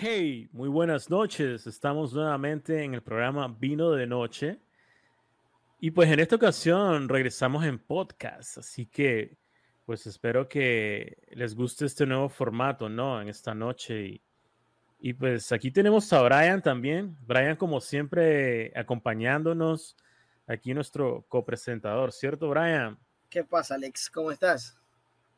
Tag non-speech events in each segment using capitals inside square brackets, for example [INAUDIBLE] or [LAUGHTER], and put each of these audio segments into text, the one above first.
Hey, muy buenas noches. Estamos nuevamente en el programa Vino de Noche. Y pues en esta ocasión regresamos en podcast, así que pues espero que les guste este nuevo formato, ¿no? En esta noche. Y, y pues aquí tenemos a Brian también. Brian como siempre acompañándonos. Aquí nuestro copresentador, ¿cierto Brian? ¿Qué pasa Alex? ¿Cómo estás?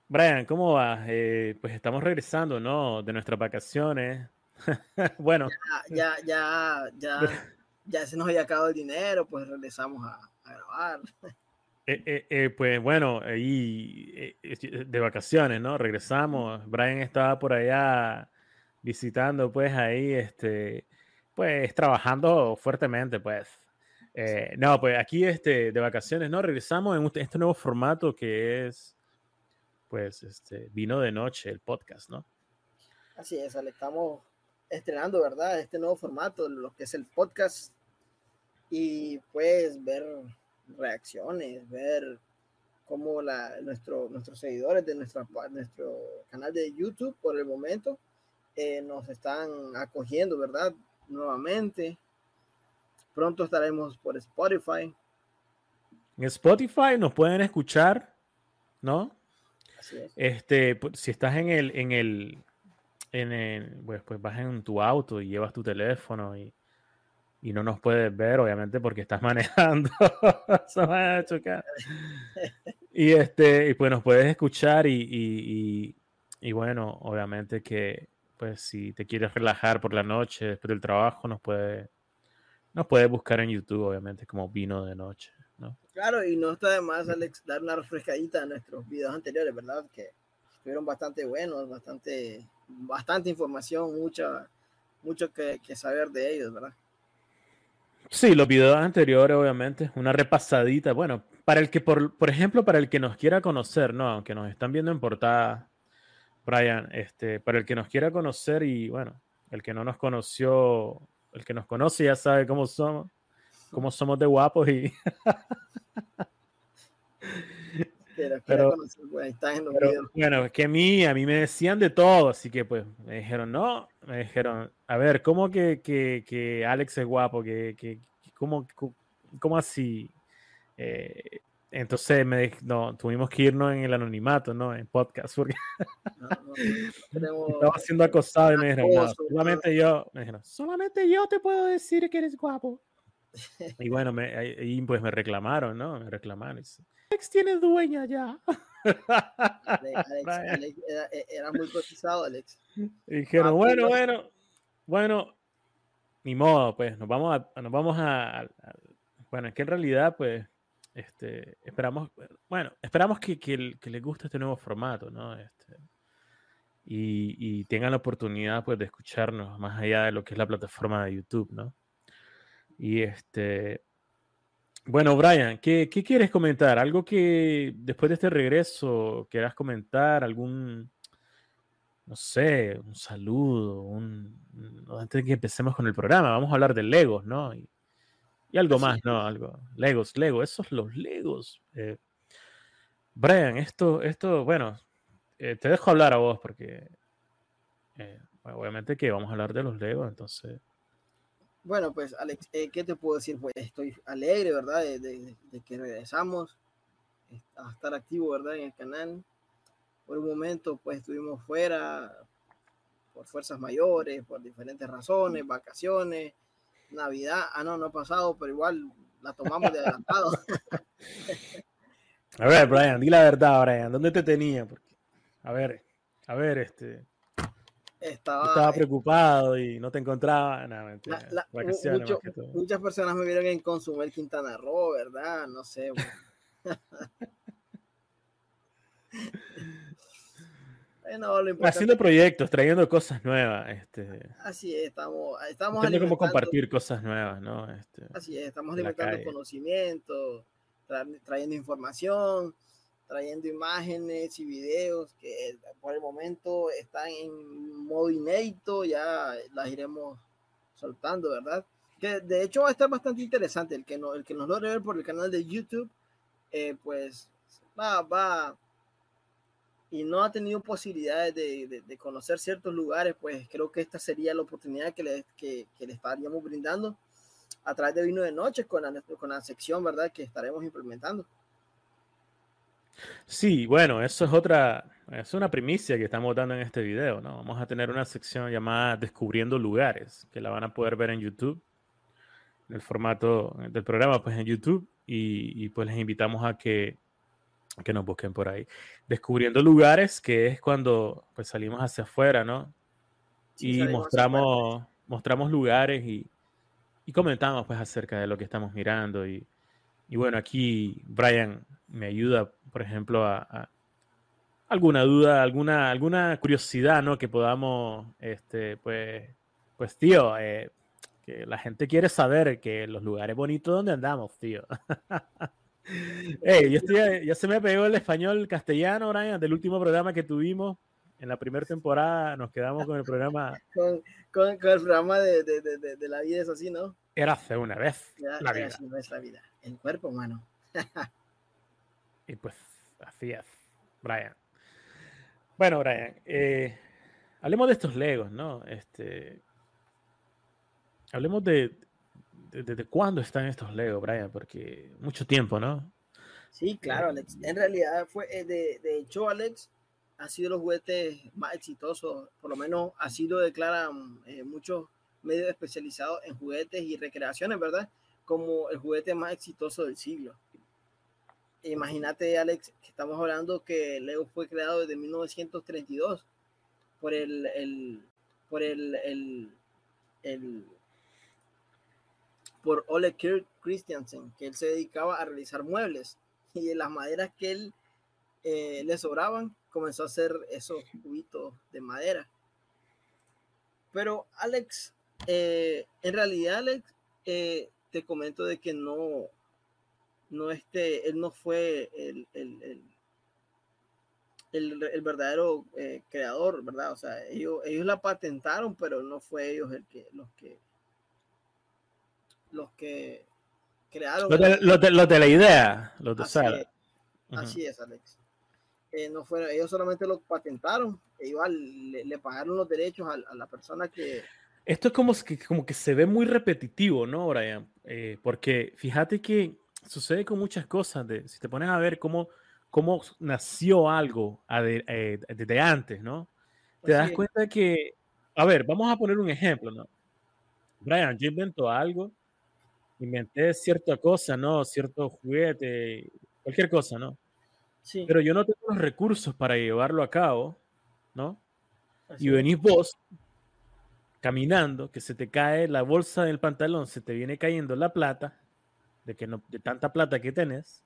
Brian, ¿cómo va? Eh, pues estamos regresando, ¿no? De nuestras vacaciones. [LAUGHS] bueno. Ya, ya, ya, [LAUGHS] ya, se nos había acabado el dinero, pues regresamos a, grabar. Eh, eh, eh, pues bueno, ahí de vacaciones, ¿no? Regresamos. Brian estaba por allá visitando, pues ahí, este, pues trabajando fuertemente, pues. no, pues aquí este, de vacaciones, ¿no? Regresamos en este nuevo formato que es, pues, este, vino de noche, el podcast, ¿no? Así es, Ale, estamos estrenando, ¿verdad? Este nuevo formato, lo que es el podcast. Y pues ver reacciones, ver cómo la, nuestro, nuestros seguidores de nuestra, nuestro canal de YouTube por el momento eh, nos están acogiendo, ¿verdad? Nuevamente. Pronto estaremos por Spotify. En Spotify nos pueden escuchar, ¿no? Así es. Este, pues, si estás en el, en el, en el, pues, pues vas en tu auto y llevas tu teléfono y, y no nos puedes ver, obviamente, porque estás [LAUGHS] manejando. Va a chocar. Y este, y pues nos puedes escuchar y, y, y, bueno, obviamente que pues si te quieres relajar por la noche después del trabajo, nos puede nos puedes buscar en YouTube, obviamente, como vino de noche, ¿no? Claro, y no está de más, Alex, dar una refrescadita a nuestros videos anteriores, ¿verdad? Que estuvieron bastante buenos, bastante, bastante información, mucha, mucho que, saber de ellos, ¿verdad? Sí, los videos anteriores, obviamente, una repasadita. Bueno, para el que, por, por ejemplo, para el que nos quiera conocer, ¿no? Aunque nos están viendo en portada, Brian, este, para el que nos quiera conocer y, bueno, el que no nos conoció, el que nos conoce ya sabe cómo somos, cómo somos de guapos y... [LAUGHS] pero, pues, bueno, es que a mí, a mí me decían de todo, así que pues me dijeron, no, me dijeron, a ver, ¿cómo que, que, que Alex es guapo? que, que cómo, cómo, así? Eh, entonces me no, tuvimos que irnos en el anonimato, ¿no? En podcast, porque estaba siendo acosado y me dijeron, solamente yo, me dijeron, solamente yo te puedo decir que eres guapo. Y bueno, me, y pues me reclamaron, ¿no? Me reclamaron. Alex tiene dueña ya. [LAUGHS] Alex, era, muy cotizado, Alex. dijeron, ah, bueno, bueno, bueno, ni modo, pues nos vamos a, nos vamos a, bueno, es que en realidad, pues, este, esperamos, bueno, esperamos que, que, que les guste este nuevo formato, ¿no? Este, y, y, tengan la oportunidad, pues, de escucharnos más allá de lo que es la plataforma de YouTube, ¿no? Y este, bueno, Brian, ¿qué, quieres comentar? ¿Algo que después de este regreso quieras comentar? ¿Algún, no sé, un saludo? Un, antes de que empecemos con el programa, vamos a hablar de Legos, ¿no? Y, algo más, ¿no? Algo. Legos, Legos, esos los Legos. Eh, Brian, esto, esto, bueno, eh, te dejo hablar a vos porque eh, obviamente que vamos a hablar de los Legos, entonces bueno, pues Alex, eh, ¿qué te puedo decir? Pues estoy alegre, ¿verdad? De, que regresamos a estar activo, ¿verdad? En el canal. Por un momento, pues estuvimos fuera por fuerzas mayores, por diferentes razones, vacaciones, Navidad. Ah, no, no ha pasado, pero igual la tomamos de adelantado. [LAUGHS] a ver, Brian, di la verdad, Brian, ¿dónde te tenía? Porque, a ver, a ver, este, estaba, preocupado y no te encontraba. muchas personas me vieron en consumir Quintana Roo, ¿verdad? No sé. [LAUGHS] Haciendo proyectos, trayendo cosas nuevas. Este, así es, estamos, estamos cómo compartir cosas nuevas, ¿no? Este, así es, estamos alimentando conocimiento, trayendo información trayendo imágenes y videos que por el momento están en modo inédito, ya las iremos soltando, ¿verdad? Que de hecho va a estar bastante interesante, el que, no, el que nos logre ver por el canal de YouTube, eh, pues va, va, y no ha tenido posibilidades de, de, conocer ciertos lugares, pues creo que esta sería la oportunidad que le, que, que le estaríamos brindando a través de Vino de Noche con la, con la sección, ¿verdad? Que estaremos implementando. Sí, bueno, eso es otra, es una primicia que estamos dando en este video, ¿no? Vamos a tener una sección llamada Descubriendo Lugares, que la van a poder ver en YouTube, en el formato del programa, pues en YouTube, y, y pues les invitamos a que, que nos busquen por ahí. Descubriendo Lugares, que es cuando pues salimos hacia afuera, ¿no? y mostramos, mostramos lugares y, y comentamos pues acerca de lo que estamos mirando y, y bueno, aquí Brian me ayuda, por ejemplo, a, alguna duda, alguna, alguna curiosidad, ¿no? Que podamos, este, pues, pues, tío, eh, que la gente quiere saber que los lugares bonitos donde andamos, tío. [LAUGHS] Hey, yo estoy, ya se me pegó el español castellano, Brian, del último programa que tuvimos en la primera temporada. Nos quedamos con el programa. [LAUGHS] con, con, el programa de, de, de, de, la vida, es así, ¿no? Era hace una vez. la vida. no es la vida. El cuerpo humano. y pues así es, Brian. Bueno, Brian, eh, hablemos de estos Legos, ¿no? Este, hablemos de, de, cuándo están estos Legos, Brian, porque mucho tiempo, ¿no? Sí, claro, Alex. En realidad fue, eh, de, de hecho, Alex, ha sido los juguetes más exitosos, por lo menos así lo declaran eh, muchos medios especializados en juguetes y recreaciones, ¿verdad? Como el juguete más exitoso del siglo. Imagínate, Alex, que estamos hablando que Lego fue creado desde 1932 por el, el por el, el, por Ole Kirk Christiansen, que él se dedicaba a realizar muebles y de las maderas que él eh, le sobraban, comenzó a hacer esos cubitos de madera. Pero Alex, eh, en realidad, Alex, eh, te comento de que no, no este, él no fue el, el, el, el verdadero eh, creador, ¿verdad? O sea, ellos, ellos la patentaron, pero no fue ellos el que, los que, los que crearon. Los de, de, la idea, los de así, es, así es, Alex. Eh, no fueron, ellos solamente lo patentaron, e igual le, le pagaron los derechos a, a, la persona que... Esto es como que, como que se ve muy repetitivo, ¿no, Brian? Eh, porque fíjate que sucede con muchas cosas. De, si te pones a ver cómo, cómo nació algo eh, desde antes, ¿no? Te das cuenta que, a ver, vamos a poner un ejemplo, ¿no? Brian, yo invento algo, inventé cierta cosa, ¿no? Cierto juguete, cualquier cosa, ¿no? Sí. Pero yo no tengo los recursos para llevarlo a cabo, ¿no? Así y venís vos caminando, que se te cae la bolsa del pantalón, se te viene cayendo la plata, de, que no, de tanta plata que tenés,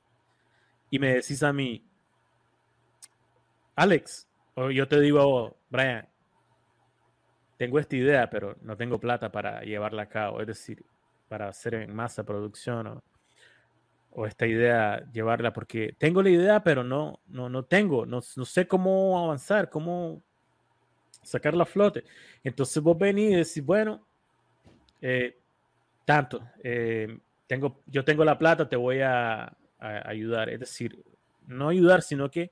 y me decís a mí, Alex, o yo te digo, Brian, tengo esta idea, pero no tengo plata para llevarla a cabo, es decir, para hacer en masa producción o, o esta idea llevarla, porque tengo la idea, pero no, no, no tengo, no, no sé cómo avanzar, cómo sacar la flote. Entonces vos venís y decís, bueno, eh, tanto, eh, tengo, yo tengo la plata, te voy a, a, ayudar. Es decir, no ayudar, sino que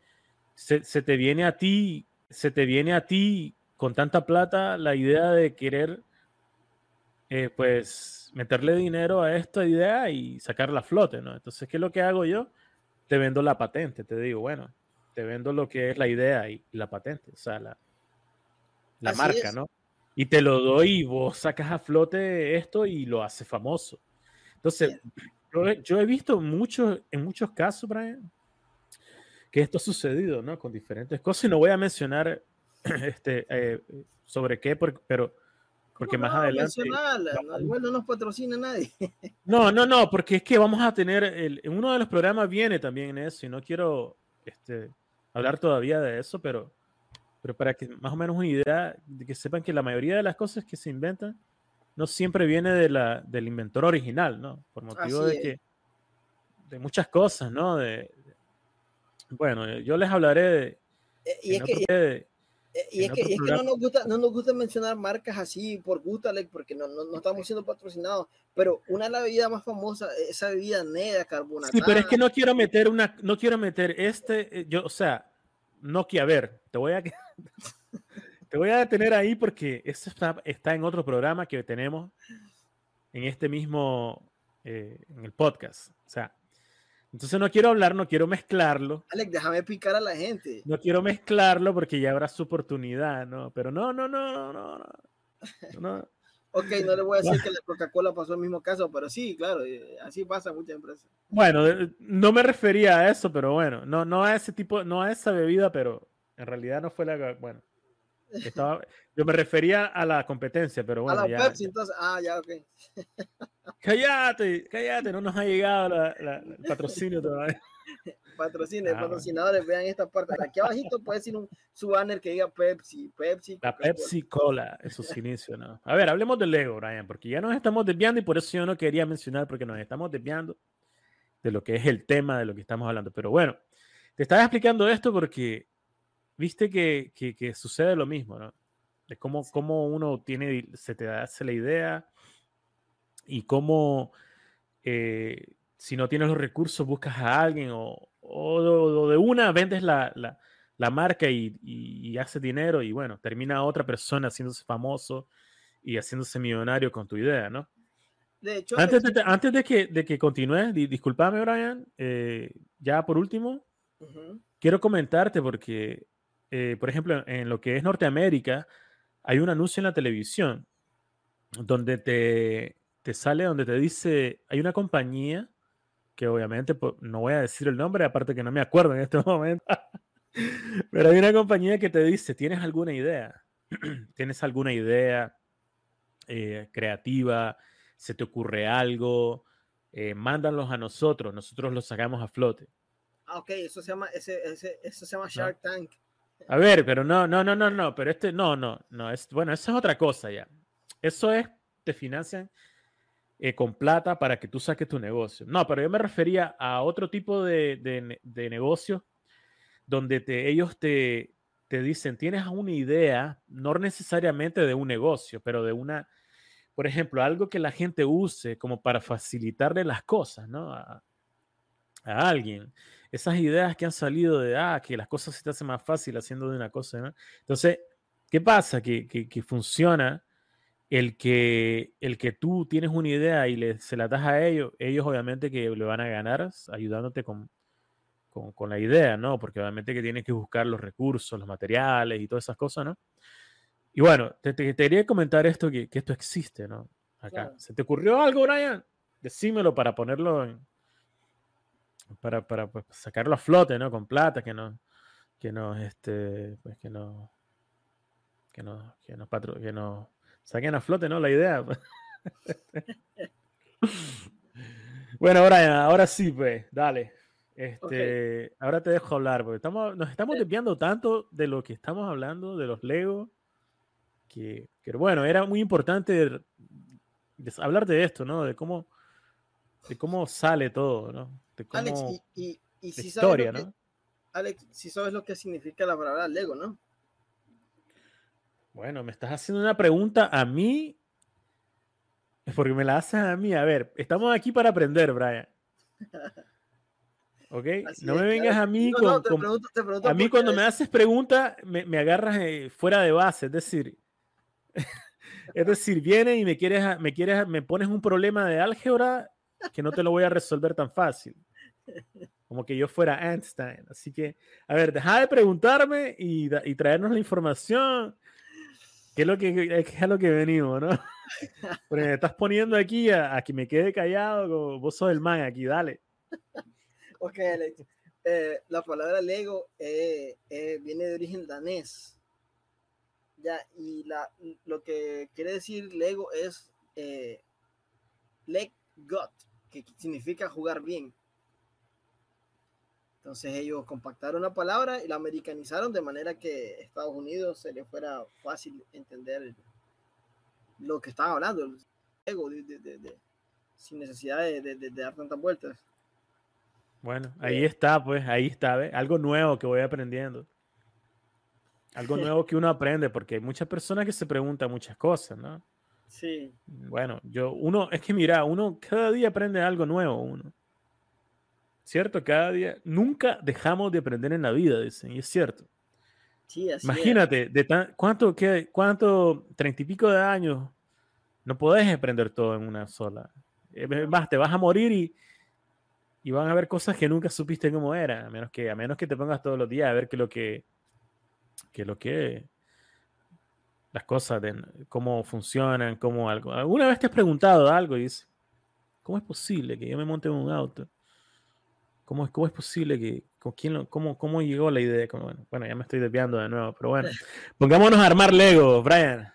se, te viene a ti, se te viene a ti con tanta plata la idea de querer, eh, pues, meterle dinero a esta idea y sacar la flote, ¿no? Entonces, ¿qué es lo que hago yo? Te vendo la patente, te digo, bueno, te vendo lo que es la idea y la patente, o sea, la, la Así marca, es. ¿no? Y te lo doy y vos sacas a flote esto y lo hace famoso. Entonces, yo, yo, he visto mucho, en muchos casos, Brian, que esto ha sucedido, ¿no? Con diferentes cosas y no voy a mencionar [CLEARS THROAT] este, eh, sobre qué, pero porque no, más no, adelante... No, igual no nos patrocina nadie. [LAUGHS] No, no, no, porque es que vamos a tener, el, en uno de los programas viene también eso y no quiero este, hablar todavía de eso, pero pero para que más o menos una idea de que sepan que la mayoría de las cosas que se inventan no siempre viene de la, del inventor original, ¿no? Por motivo Así de es. que de muchas cosas, ¿no? De, bueno, yo les hablaré de, eh, y es que, de, y, es que, y es que no nos gusta no nos gusta mencionar marcas así por gusto, Alex, porque no, no, no, estamos siendo patrocinados, pero una de las bebidas más famosas, esa bebida negra carbonatada. Sí, pero es que no quiero meter una no quiero meter este yo, o sea, Nokia, a ver, te voy a, [LAUGHS] te voy a detener ahí porque eso está, está en otro programa que tenemos en este mismo, eh, en el podcast. O sea, entonces no quiero hablar, no quiero mezclarlo. Alex, déjame picar a la gente. No quiero mezclarlo porque ya habrá su oportunidad, ¿no? Pero no, no, no, no, no. no. ok, no le voy a decir que la Coca-Cola pasó el mismo caso, pero sí, claro, eh, así pasa en muchas empresas. Bueno, no me refería a eso, pero bueno, no, no a ese tipo, no a esa bebida, pero en realidad no fue la, bueno. Estaba, yo me refería a la competencia, pero bueno. A la Pepsi, entonces, ah, ya, ok. Cállate, cállate, no nos ha llegado la, el patrocinio todavía. [LAUGHS] Patrocinio, ah, patrocinadores, vean esta parte. Aquí abajito puede decir un, su banner que diga Pepsi, Pepsi. La Pepsi Cola, en sus inicios, ¿no? A ver, hablemos del Lego, Brian, porque ya nos estamos desviando y por eso yo no quería mencionar, porque nos estamos desviando de lo que es el tema de lo que estamos hablando. Pero bueno, te estaba explicando esto porque viste que, que, sucede lo mismo, ¿no? De cómo, cómo uno tiene, se te hace la idea y cómo eh, si no tienes los recursos buscas a alguien o, o, de una vendes la, la, la marca y, y, haces dinero y bueno, termina otra persona haciéndose famoso y haciéndose millonario con tu idea, ¿no? De hecho, antes, de, antes de que, de que continúes, discúlpame, Brian, eh, ya por último, quiero comentarte porque eh, por ejemplo, en lo que es Norteamérica, hay un anuncio en la televisión donde te, te sale, donde te dice, hay una compañía que obviamente pues, no voy a decir el nombre, aparte que no me acuerdo en este [LAUGHS] momento, pero hay una compañía que te dice, ¿tienes alguna idea? [CLEARS THROAT] ¿Tienes alguna idea eh, creativa? ¿Se te ocurre algo? Eh, mándalos a nosotros, nosotros los sacamos a flote. Ah, ok, eso se llama, ese, ese, eso se llama Shark Tank. A ver, pero no, no, no, no, no, pero este, no, no, no, es, bueno, eso es otra cosa ya. Eso es, te financian eh, con plata para que tú saques tu negocio. No, pero yo me refería a otro tipo de, de, de negocio donde te, ellos te, te dicen, tienes una idea, no necesariamente de un negocio, pero de una, por ejemplo, algo que la gente use como para facilitarle las cosas, ¿no? A, a alguien esas ideas que han salido de, ah, que las cosas se te hacen más fácil haciendo de una cosa, ¿no? Entonces, ¿qué pasa? Que, que, funciona el que, el que tú tienes una idea y le, se la das a ellos, ellos obviamente que le van a ganar ayudándote con, con, con, la idea, ¿no? Porque obviamente que tienes que buscar los recursos, los materiales y todas esas cosas, ¿no? Y bueno, te, te, quería comentar esto, que, que, esto existe, ¿no? Acá. ¿Se te ocurrió algo, Brian? Decímelo para ponerlo en, para, para pues, sacarlo a flote, ¿no? Con plata, que no, que nos, este, pues que no, que no, que nos, patro, que no saquen a flote, ¿no? La idea. Pues. [LAUGHS] bueno, ahora, ahora sí, pues, dale. Este, ahora te dejo hablar, porque estamos, nos estamos desviando tanto de lo que estamos hablando, de los Legos, que, que bueno, era muy importante hablarte de esto, ¿no? De cómo, de cómo sale todo, ¿no? Alex, y, si historia, sabes ¿no? Alex, si sabes lo que significa la palabra Lego, ¿no? Bueno, me estás haciendo una pregunta a mí, porque me la haces a mí. A ver, estamos aquí para aprender, Brian. ¿Ok? [LAUGHS] no me vengas a mí con, a mí cuando me haces preguntas me, me agarras eh, fuera de base, es decir, [LAUGHS] es decir, vienes y me quieres, me quieres, me pones un problema de álgebra que no te lo voy a resolver tan fácil. Como que yo fuera Einstein. Así que, a ver, deja de preguntarme y, y traernos la información. ¿Qué es lo que, es lo que venimos, no? [LAUGHS] Porque me estás poniendo aquí a, que me quede callado, como vos sos el man aquí, dale. Ok, eh, la palabra Lego eh, eh, viene de origen danés. Ya, y la, lo que quiere decir Lego es leg got, que significa jugar bien. Entonces ellos compactaron la palabra y la americanizaron de manera que Estados Unidos se le fuera fácil entender lo que estaban hablando, sin necesidad de, dar tantas vueltas. Bueno, ahí está, pues, ahí está, algo nuevo que voy aprendiendo. Algo [LAUGHS] nuevo que uno aprende, porque hay muchas personas que se preguntan muchas cosas, ¿no? Sí. Bueno, yo, uno, es que mira, uno cada día aprende algo nuevo, uno. ¿Cierto? Cada día, nunca dejamos de aprender en la vida, dicen, y es cierto. Sí, así es. Imagínate, de tan, ¿cuánto, qué, cuánto, treinta y pico de años, no podés aprender todo en una sola. Es más, te vas a morir y, y van a haber cosas que nunca supiste cómo eran, a menos que, a menos que te pongas todos los días a ver qué lo que, qué lo que, las cosas, de cómo funcionan, cómo algo. ¿Alguna vez te has preguntado algo y dices, ¿cómo es posible que yo me monte en un auto? ¿Cómo es, cómo es posible que, con quién lo- cómo, cómo llegó la idea? Como, bueno, bueno, ya me estoy desviando de nuevo, pero bueno, [LAUGHS] pongámonos a armar Lego, Brian.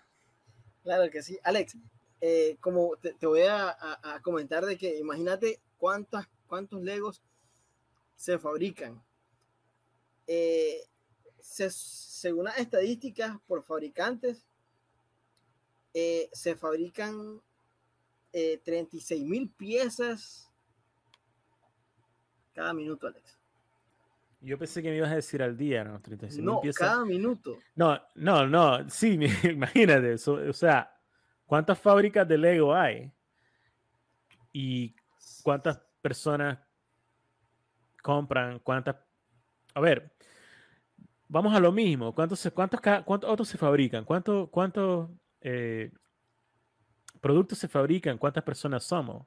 Claro que sí. Alex, eh, como te, te voy a, a- a comentar de que imagínate cuántas, cuántos Legos se fabrican. Eh, se- según las estadísticas por fabricantes, eh, se fabrican eh, 36 mil piezas cada minuto, Alex. Yo pensé que me ibas a decir al día, ¿no? 36 No, cada minuto. No, no, no, sí, [LAUGHS] imagínate, eso, o sea, ¿cuántas fábricas de Lego hay? ¿Y cuántas personas compran? ¿Cuántas? A ver, vamos a lo mismo. ¿Cuántos, cuántos, cuántos otros se fabrican? ¿Cuántos, cuántos eh, productos se fabrican? ¿Cuántas personas somos?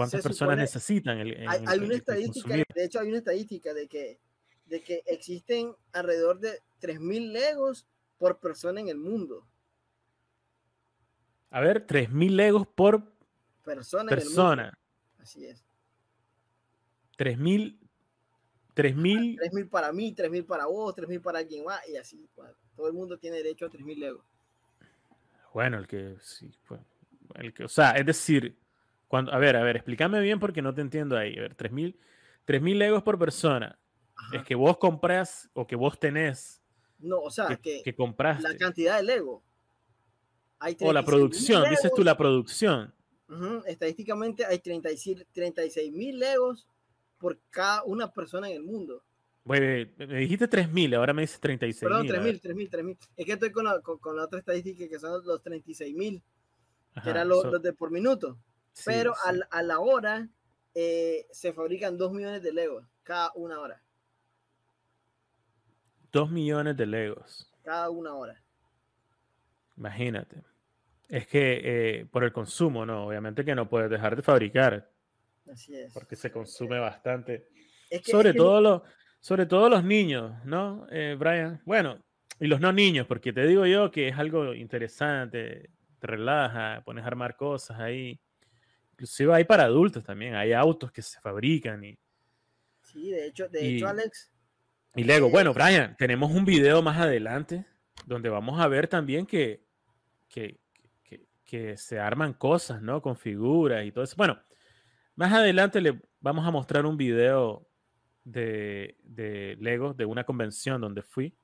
¿Cuántas personas supone- necesitan? El, en- hay, hay una estadística, de hecho hay una estadística de que, de que existen alrededor de 3.000 legos por persona en el mundo. A ver, 3.000 Legos por Persona. En el persona. mundo. Así es. 3.000 3.000 3.000 para mí, 3.000 para vos, 3.000 para alguien más y así. pues, todo el mundo tiene derecho a 3.000 legos. Bueno, el que sí, pues, el que, o sea, es decir, cuando, a ver, a ver, explícame bien porque no te entiendo ahí. A ver, 3000 3000 legos por persona. Ajá. Es que vos compras o que vos tenés, No, o sea, que, que, que compraste. la cantidad de Lego. Hay o la 36.000 producción, dices tú Legos. la producción. Ujú, Estadísticamente hay 36 mil Legos por cada una persona en el mundo. Güey, me dijiste 3000, ahora me dices 36 Perdón, 3.000, 3.000, 3.000. Es que estoy con la, con, con la otra estadística que son los 36 mil, que eran los, los de por minuto. Pero a, la- a la hora eh, se fabrican 2 millones de Legos cada una hora. 2 millones de legos. Cada una hora. Imagínate. Es que eh, por el consumo, ¿no? Obviamente que no puedes dejar de fabricar Así es. porque se consume bastante. Es que- sobre es que- todo los sobre todo los niños, ¿no, eh, Brian? Bueno, y los no niños, porque te digo yo que es algo interesante, te relaja, pones a armar cosas ahí. Inclusive hay para adultos también, hay autos que se fabrican y, Sí, de hecho, de y- hecho, Alex, y Lego. Eh, Bueno, Brian, tenemos un video más adelante donde vamos a ver también que, que, que- que se arman cosas, ¿no? Con figuras y todo eso. Bueno, más adelante le vamos a mostrar un video de, de Lego de una convención donde fui.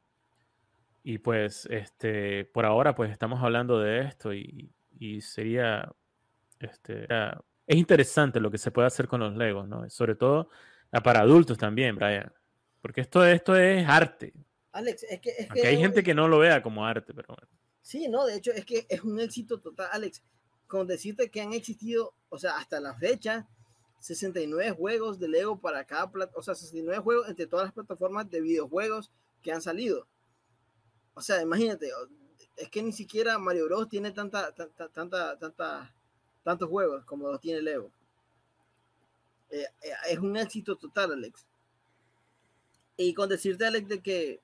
Y pues, este, por ahora, pues estamos hablando de esto y, y sería, este, es interesante lo que se puede hacer con los Legos, ¿no? Sobre todo ah, para adultos también, Brian. Porque esto, esto es arte. Alex, es que, es Aunque que hay gente que no lo vea como arte, pero bueno. Sí, no, de hecho es que es un éxito total, Alex. Con decirte que han existido, o sea, hasta la fecha, 69 juegos de Lego para cada plata, o sea, 69 juegos entre todas las plataformas de videojuegos que han salido. O sea, imagínate, es que ni siquiera Mario Bros tiene tanta, tanta, tanta, tanta, tantos juegos como los tiene Lego. Eh, eh, es un éxito total, Alex. Y con decirte, Alex, de que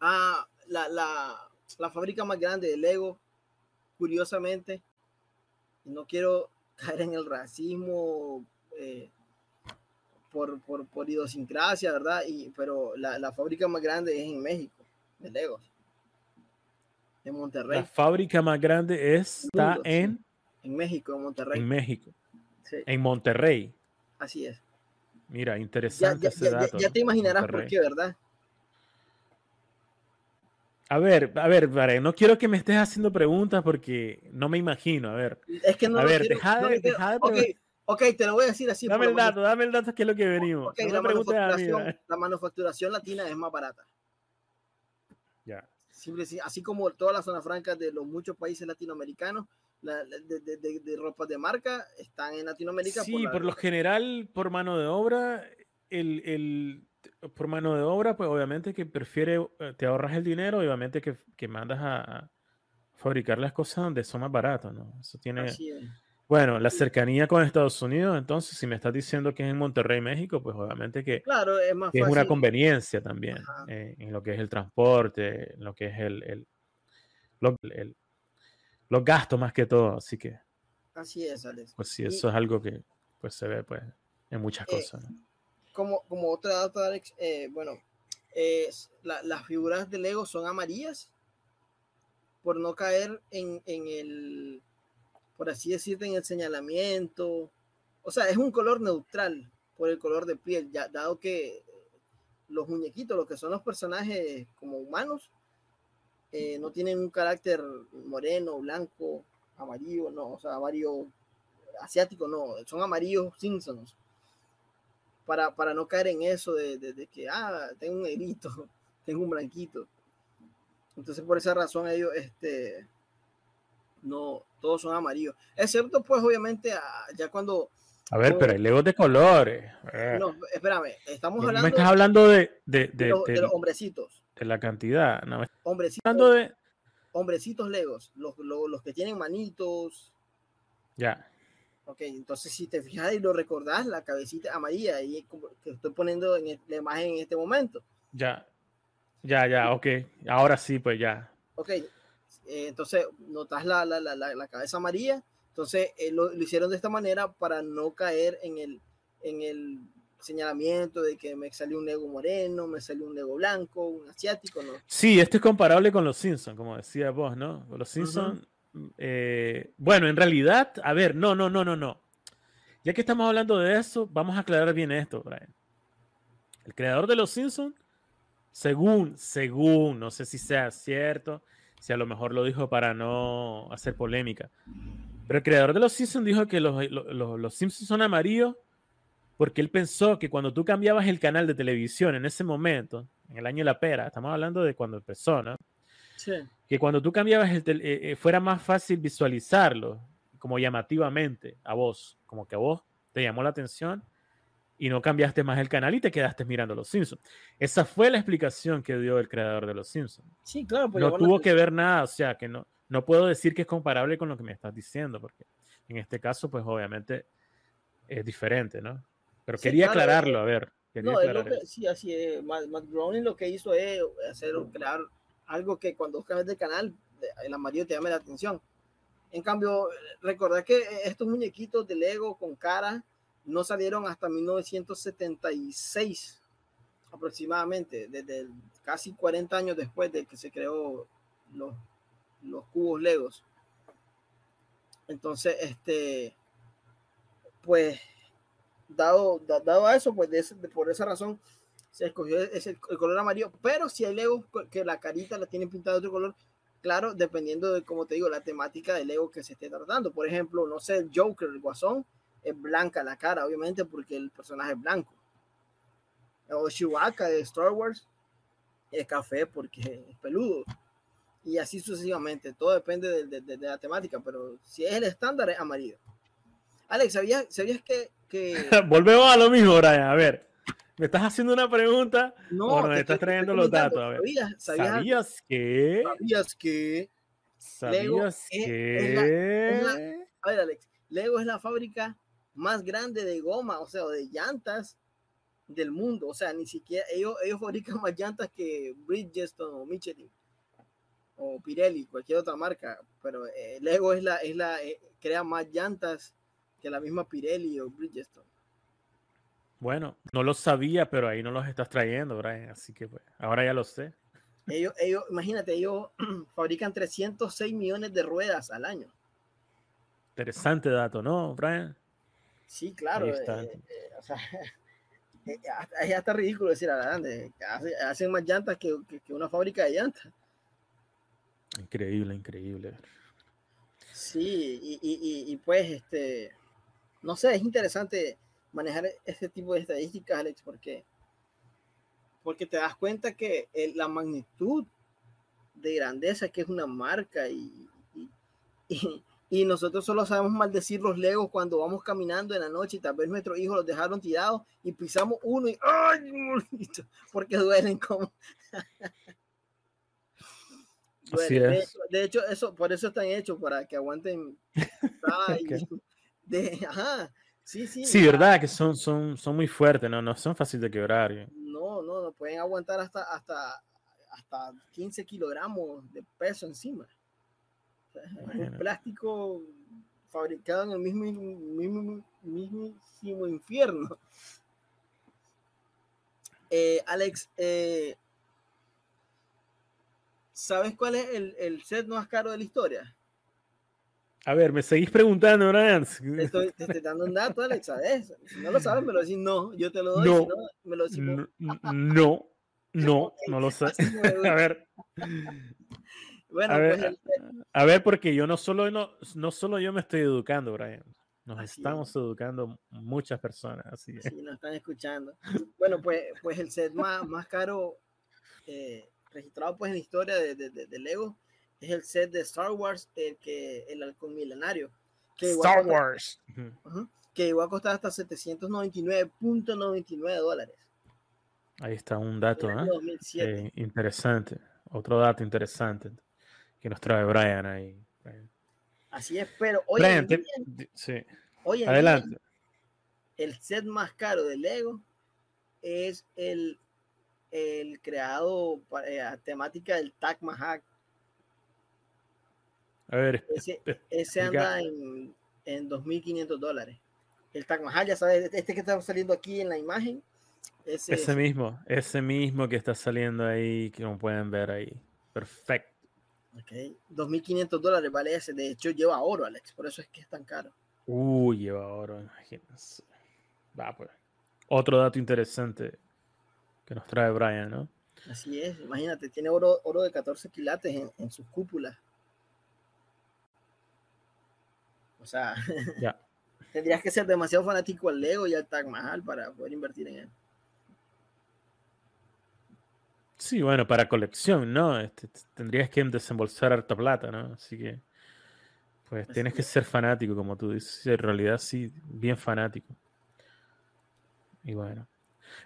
ah, la, la, la fábrica más grande de Lego, curiosamente, y no quiero [LAUGHS] caer en el racismo eh, por, por, por idiosincrasia, ¿verdad? Y, pero la, la fábrica más grande es en México, de Legos, en Monterrey, La fábrica más grande está Mundo, sí. En, México, en Monterrey. en México, Sí, en Monterrey. así es. Mira, interesante ya, ese ya- dato. ya te imaginarás por qué, ¿verdad? A ver, a ver, Brian, no quiero que me estés haciendo preguntas porque no me imagino. A ver, Es que no A ver, deja de- deja de ok, te lo voy a decir así. dame el dato, dame el dato que es lo que venimos. Ok, no la, mí. manufacturación, la manufacturación latina es más barata. Ya. Simple y- así como todas las zonas francas de los muchos países latinoamericanos, la- de, de, de, de ropa de marca están en Latinoamérica. Sí, la- por lo general, por mano de obra, el, el- por mano de obra, pues obviamente que prefiere, eh, te ahorras el dinero, obviamente que, que mandas a, fabricar las cosas donde son más baratos, ¿no? Eso tiene... Bueno, la cercanía con Estados Unidos, entonces, si me estás diciendo que es en Monterrey, México, pues obviamente que, claro, es, más es una conveniencia también eh, en lo que es el transporte, en lo que es el, el, los gastos más que todo, así que. Así es, Alex. Pues sí, eso es algo que pues se ve pues en muchas eh, cosas. Como, como otra dato, Alex, eh, bueno, las figuras de Lego son amarillas por no caer en, en el por así decirte, en el señalamiento. O sea, es un color neutral por el color de piel, ya, dado que los muñequitos, lo que son los personajes como humanos, eh, no tienen un carácter moreno, blanco, amarillo, no, o sea, amarillo asiático, no, son amarillos Simpsons. Para, para no caer en eso de, de, que, ah, tengo un negrito, [LAUGHS] tengo un blanquito. Entonces, por esa razón, ellos, este, no, todos son amarillos. Excepto, pues, obviamente, ya cuando. A ver, pero hay legos de colores. No, espérame, estamos hablando. Me estás hablando de, de, de, los hombrecitos. La cantidad, ¿no? Hombrecitos. Hablando de. Hombrecitos legos, los, los, que tienen manitos. Ya. Ok, entonces si te fijas y lo recordás, la cabecita amarilla, y que estoy poniendo en la imagen en este momento. Ya, ya, ya, ok. Ahora sí, pues ya. Ok, eh, entonces, notas la, la, la, la, cabeza amarilla. Entonces, eh, lo, hicieron de esta manera para no caer en el, en el señalamiento de que me salió un nego moreno, me salió un nego blanco, un asiático, ¿no? Sí, esto es comparable con los Simpsons, como decía vos, ¿no? Los Simpsons, eh, bueno, en realidad, a ver, no, no, no, no, no. Ya que estamos hablando de eso, vamos a aclarar bien esto, Brian. El creador de los Simpsons, según, según, no sé si sea cierto, si a lo mejor lo dijo para no hacer polémica. Pero el creador de los Simpsons dijo que los, los, los, Simpsons son amarillos porque él pensó que cuando tú cambiabas el canal de televisión en ese momento, en el año de la pera, estamos hablando de cuando empezó, ¿no? Sí. Que cuando tú cambiabas el eh, eh, fuera más fácil visualizarlo como llamativamente a vos, como que a vos te llamó la atención y no cambiaste más el canal y te quedaste mirando Los Simpsons. Esa fue la explicación que dio el creador de Los Simpsons. Sí, claro. No tuvo que ver nada, o sea, que no, no puedo decir que es comparable con lo que me estás diciendo, porque en este caso, pues obviamente es diferente, ¿no? Pero quería aclararlo, a ver. no, es lo que, sí, así es. Matt, Groening lo que hizo es hacer, crear algo que cuando cambias de canal, el amarillo te llame la atención. En cambio, recordad que estos muñequitos de Lego con cara no salieron hasta 1976 aproximadamente, desde casi 40 años después de que se creó los, los cubos Legos. Entonces, este, pues, dado, dado a eso, pues por esa razón se escogió ese, el color amarillo, pero si hay Legos que la carita la tienen pintada de otro color, claro, dependiendo de, como te digo, la temática del Lego que se esté tratando. Por ejemplo, no sé, el Joker, el Guasón, es blanca la cara, obviamente, porque el personaje es blanco. O Chewbacca de Star Wars es café porque es peludo. Y así sucesivamente. Todo depende de, la temática, pero si es el estándar, es amarillo. Alex, ¿sabías, ¿sabías que, [LAUGHS] Volvemos a lo mismo, Brian. A ver, me estás haciendo una pregunta no, me estás trayendo los datos. A ver. ¿Sabías, que? ¿Sabías que? ¿Sabías que? a ver, Alex, Lego es la fábrica más grande de goma, o sea, de llantas del mundo. O sea, ni siquiera ellos, ellos fabrican más llantas que Bridgestone o Michelin o Pirelli, cualquier otra marca. Pero eh, Lego es la, es la, eh, crea más llantas que la misma Pirelli o Bridgestone. Bueno, no lo sabía, pero ahí no los estás trayendo, Brian. Así que pues, ahora ya lo sé. Ellos, ellos, imagínate, ellos [CLEARS THROAT] fabrican 306 millones de ruedas al año. Interesante dato, ¿no, Brian? Sí, claro. Eh, eh, o sea, [LAUGHS] es eh, hasta ridículo decir adelante. Hacen más llantas que, una fábrica de llantas. Increíble, increíble. Sí, y, pues, este, no sé, es interesante manejar este tipo de estadísticas, Alex, porque, porque te das cuenta que la magnitud de grandeza que es una marca [LAUGHS] y, y nosotros solo sabemos maldecir los legos cuando vamos caminando en la noche y tal vez nuestros hijos los dejaron tirados y pisamos uno y ¡ay! [LAUGHS] porque duelen como [LAUGHS] Así de, es. hecho, de hecho, eso por eso están hechos para que aguanten Ay, Ok. De- ajá sí sí Sí, verdad que son, son, son muy fuertes, ¿no? No son fáciles de quebrar. ¿eh? no no no pueden aguantar hasta hasta hasta 15 kilogramos de peso encima un plástico fabricado en el mismo, mismo mismísimo infierno Eh, Alex eh, ¿sabes cuál es el, el set más caro de la historia? A ver, me seguís preguntando, Brian. Te estoy, te estoy dando un dato, Alex, ¿sabes? Si no lo sabes, me lo decís no, yo te lo doy, No. si no, me lo decís. No, no, no, no lo sé. [LAUGHS] A ver, Bueno, a ver, pues el- a ver, porque yo no solo, no, no solo yo me estoy educando, Brian. Nos Así estamos educando muchas personas, así que- Sí, nos están escuchando. Bueno, pues, pues el set más, más caro eh, registrado pues en la historia de, de, de- de Lego es el set de Star Wars, el que el halcón milenario. Que Star Wars. Que igual a costar hasta 799.99 dólares. Ahí está un dato, ¿ah? 2007. Eh, interesante. Otro dato interesante que nos trae Brian ahí. Brian, Así es, pero hoy Brian, en te- día, sí, hoy en día, adelante. el set más caro de Lego es el, el creado para a temática del Taj Mahal. A ver, Ese, anda en, en 2.500 dólares. El Taj Mahal, ya sabes, este que está saliendo aquí en la imagen. Ese, ese mismo, ese mismo que está saliendo ahí, que como pueden ver ahí. Perfecto. ok, 2.500 dólares vale ese. De hecho, lleva oro, Alex. Por eso es que es tan caro. Uy, lleva oro, imagínense. Va, pues. Otro dato interesante que nos trae Brian, ¿no? Así es, imagínate, tiene oro, oro de 14 quilates en, en sus cúpulas. O sea, [LAUGHS] tendrías que ser demasiado fanático al Lego y al Taj Mahal para poder invertir en él. Sí, bueno, para colección, ¿no? Este, tendrías que desembolsar harta plata, ¿no? Así que, pues Así tienes que ser fanático, como tú dices. En realidad, sí, bien fanático. Y bueno.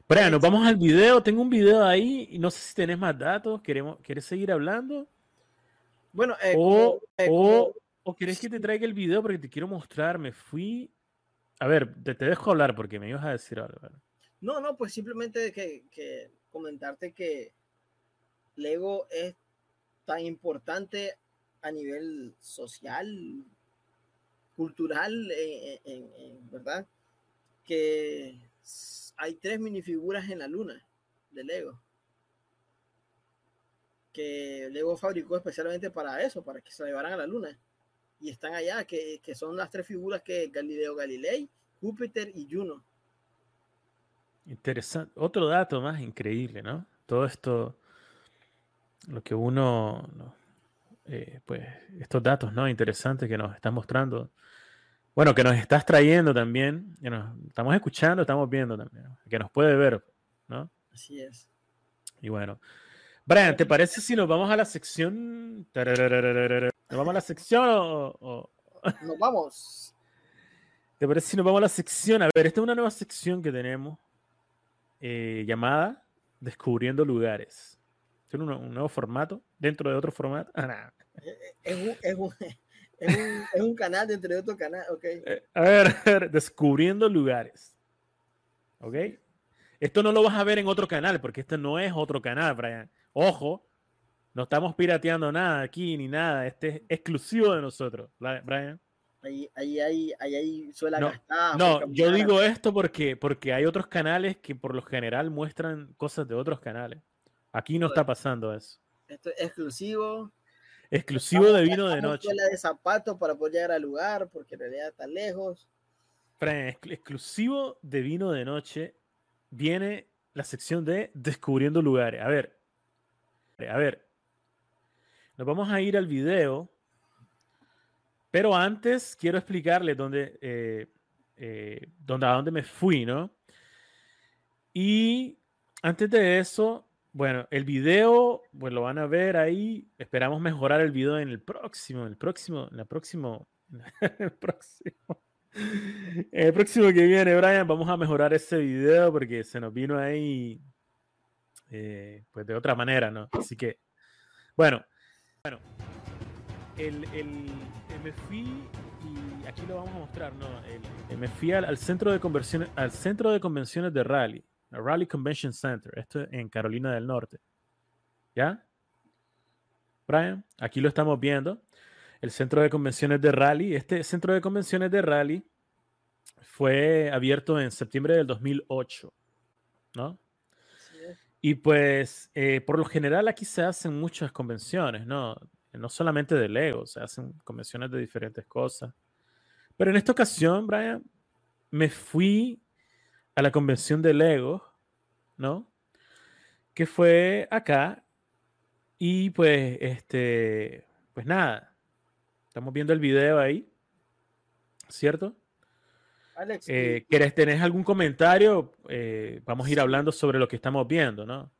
Brian, nos vamos al video. Tengo un video ahí y no sé si tenés más datos. ¿Queremos, ¿Quieres seguir hablando? Bueno, eh, O, como- eh, o, o querés que te traiga el video porque te quiero mostrar. Me fui. A ver, te, te dejo hablar porque me ibas a decir algo. ¿verdad? no, no, pues simplemente que, que comentarte que Lego es tan importante a nivel social, cultural, eh, en- en- ¿verdad? Que hay tres minifiguras en la luna de Lego. Que Lego fabricó especialmente para eso, para que se la llevaran a la luna. Y están allá, que, que son las tres figuras que Galileo Galilei, Júpiter y Juno. Interesante. Otro dato más increíble, ¿no? Todo esto, lo que uno, no, eh, pues, estos datos, ¿no? Interesantes que nos estás mostrando. Bueno, que nos estás trayendo también, que nos estamos escuchando, estamos viendo también, ¿no? que nos puede ver, ¿no? Así es. Y bueno. Brian, ¿te parece si nos vamos a la sección? ¿Nos vamos a la sección o- o, Nos vamos. ¿Te parece si nos vamos a la sección? A ver, esta es una nueva sección que tenemos eh, llamada Descubriendo Lugares. Tiene un, un nuevo formato dentro de otro formato. Ah, nah. Es un, es un, es es un canal dentro de otro canal. Ok. Eh, a ver, a ver, Descubriendo Lugares. ¿Ok? Esto no lo vas a ver en otro canal, porque este no es otro canal, Brian. Ojo, no estamos pirateando nada aquí ni nada. Este es exclusivo de nosotros, Brian. Ahí, ahí, ahí, ahí, ahí suela No, gastar. No, yo digo esto porque, porque hay otros canales que por lo general muestran cosas de otros canales. Aquí no está pasando eso. Esto es exclusivo. Exclusivo de vino de noche. suela de zapatos para poder llegar al lugar, porque en realidad está lejos. Fran, ex- exclusivo de vino de noche viene la sección de Descubriendo Lugares. A ver, a ver, nos vamos a ir al video, pero antes quiero explicarles dónde, eh, eh, dónde, a dónde me fui, ¿no? Y antes de eso, bueno, el video, pues lo van a ver ahí. Esperamos mejorar el video en el próximo, en el próximo, en la próximo [LAUGHS] el próximo. El próximo que viene, Brian, vamos a mejorar ese video porque se nos vino ahí eh, pues de otra manera, ¿no? Así que, bueno, bueno, el, el, me fui y aquí lo vamos a mostrar, ¿no? El, me fui al, centro de conversiones, al centro de convenciones de Raleigh, el Raleigh Convention Center, esto en Carolina del Norte. ¿Ya? Brian, aquí lo estamos viendo. El centro de convenciones de Raleigh. Este centro de convenciones de Raleigh fue abierto en septiembre del 2008, ¿no? Y pues, eh, por lo general aquí se hacen muchas convenciones, ¿no? No solamente de Lego, se hacen convenciones de diferentes cosas. Pero en esta ocasión, Brian, me fui a la convención de Lego, ¿no? Que fue acá. Y pues, este, pues nada, estamos viendo el video ahí, ¿cierto? Alex, eh, ¿Quieres tener algún comentario? Eh, vamos a ir hablando sobre lo que estamos viendo, ¿no?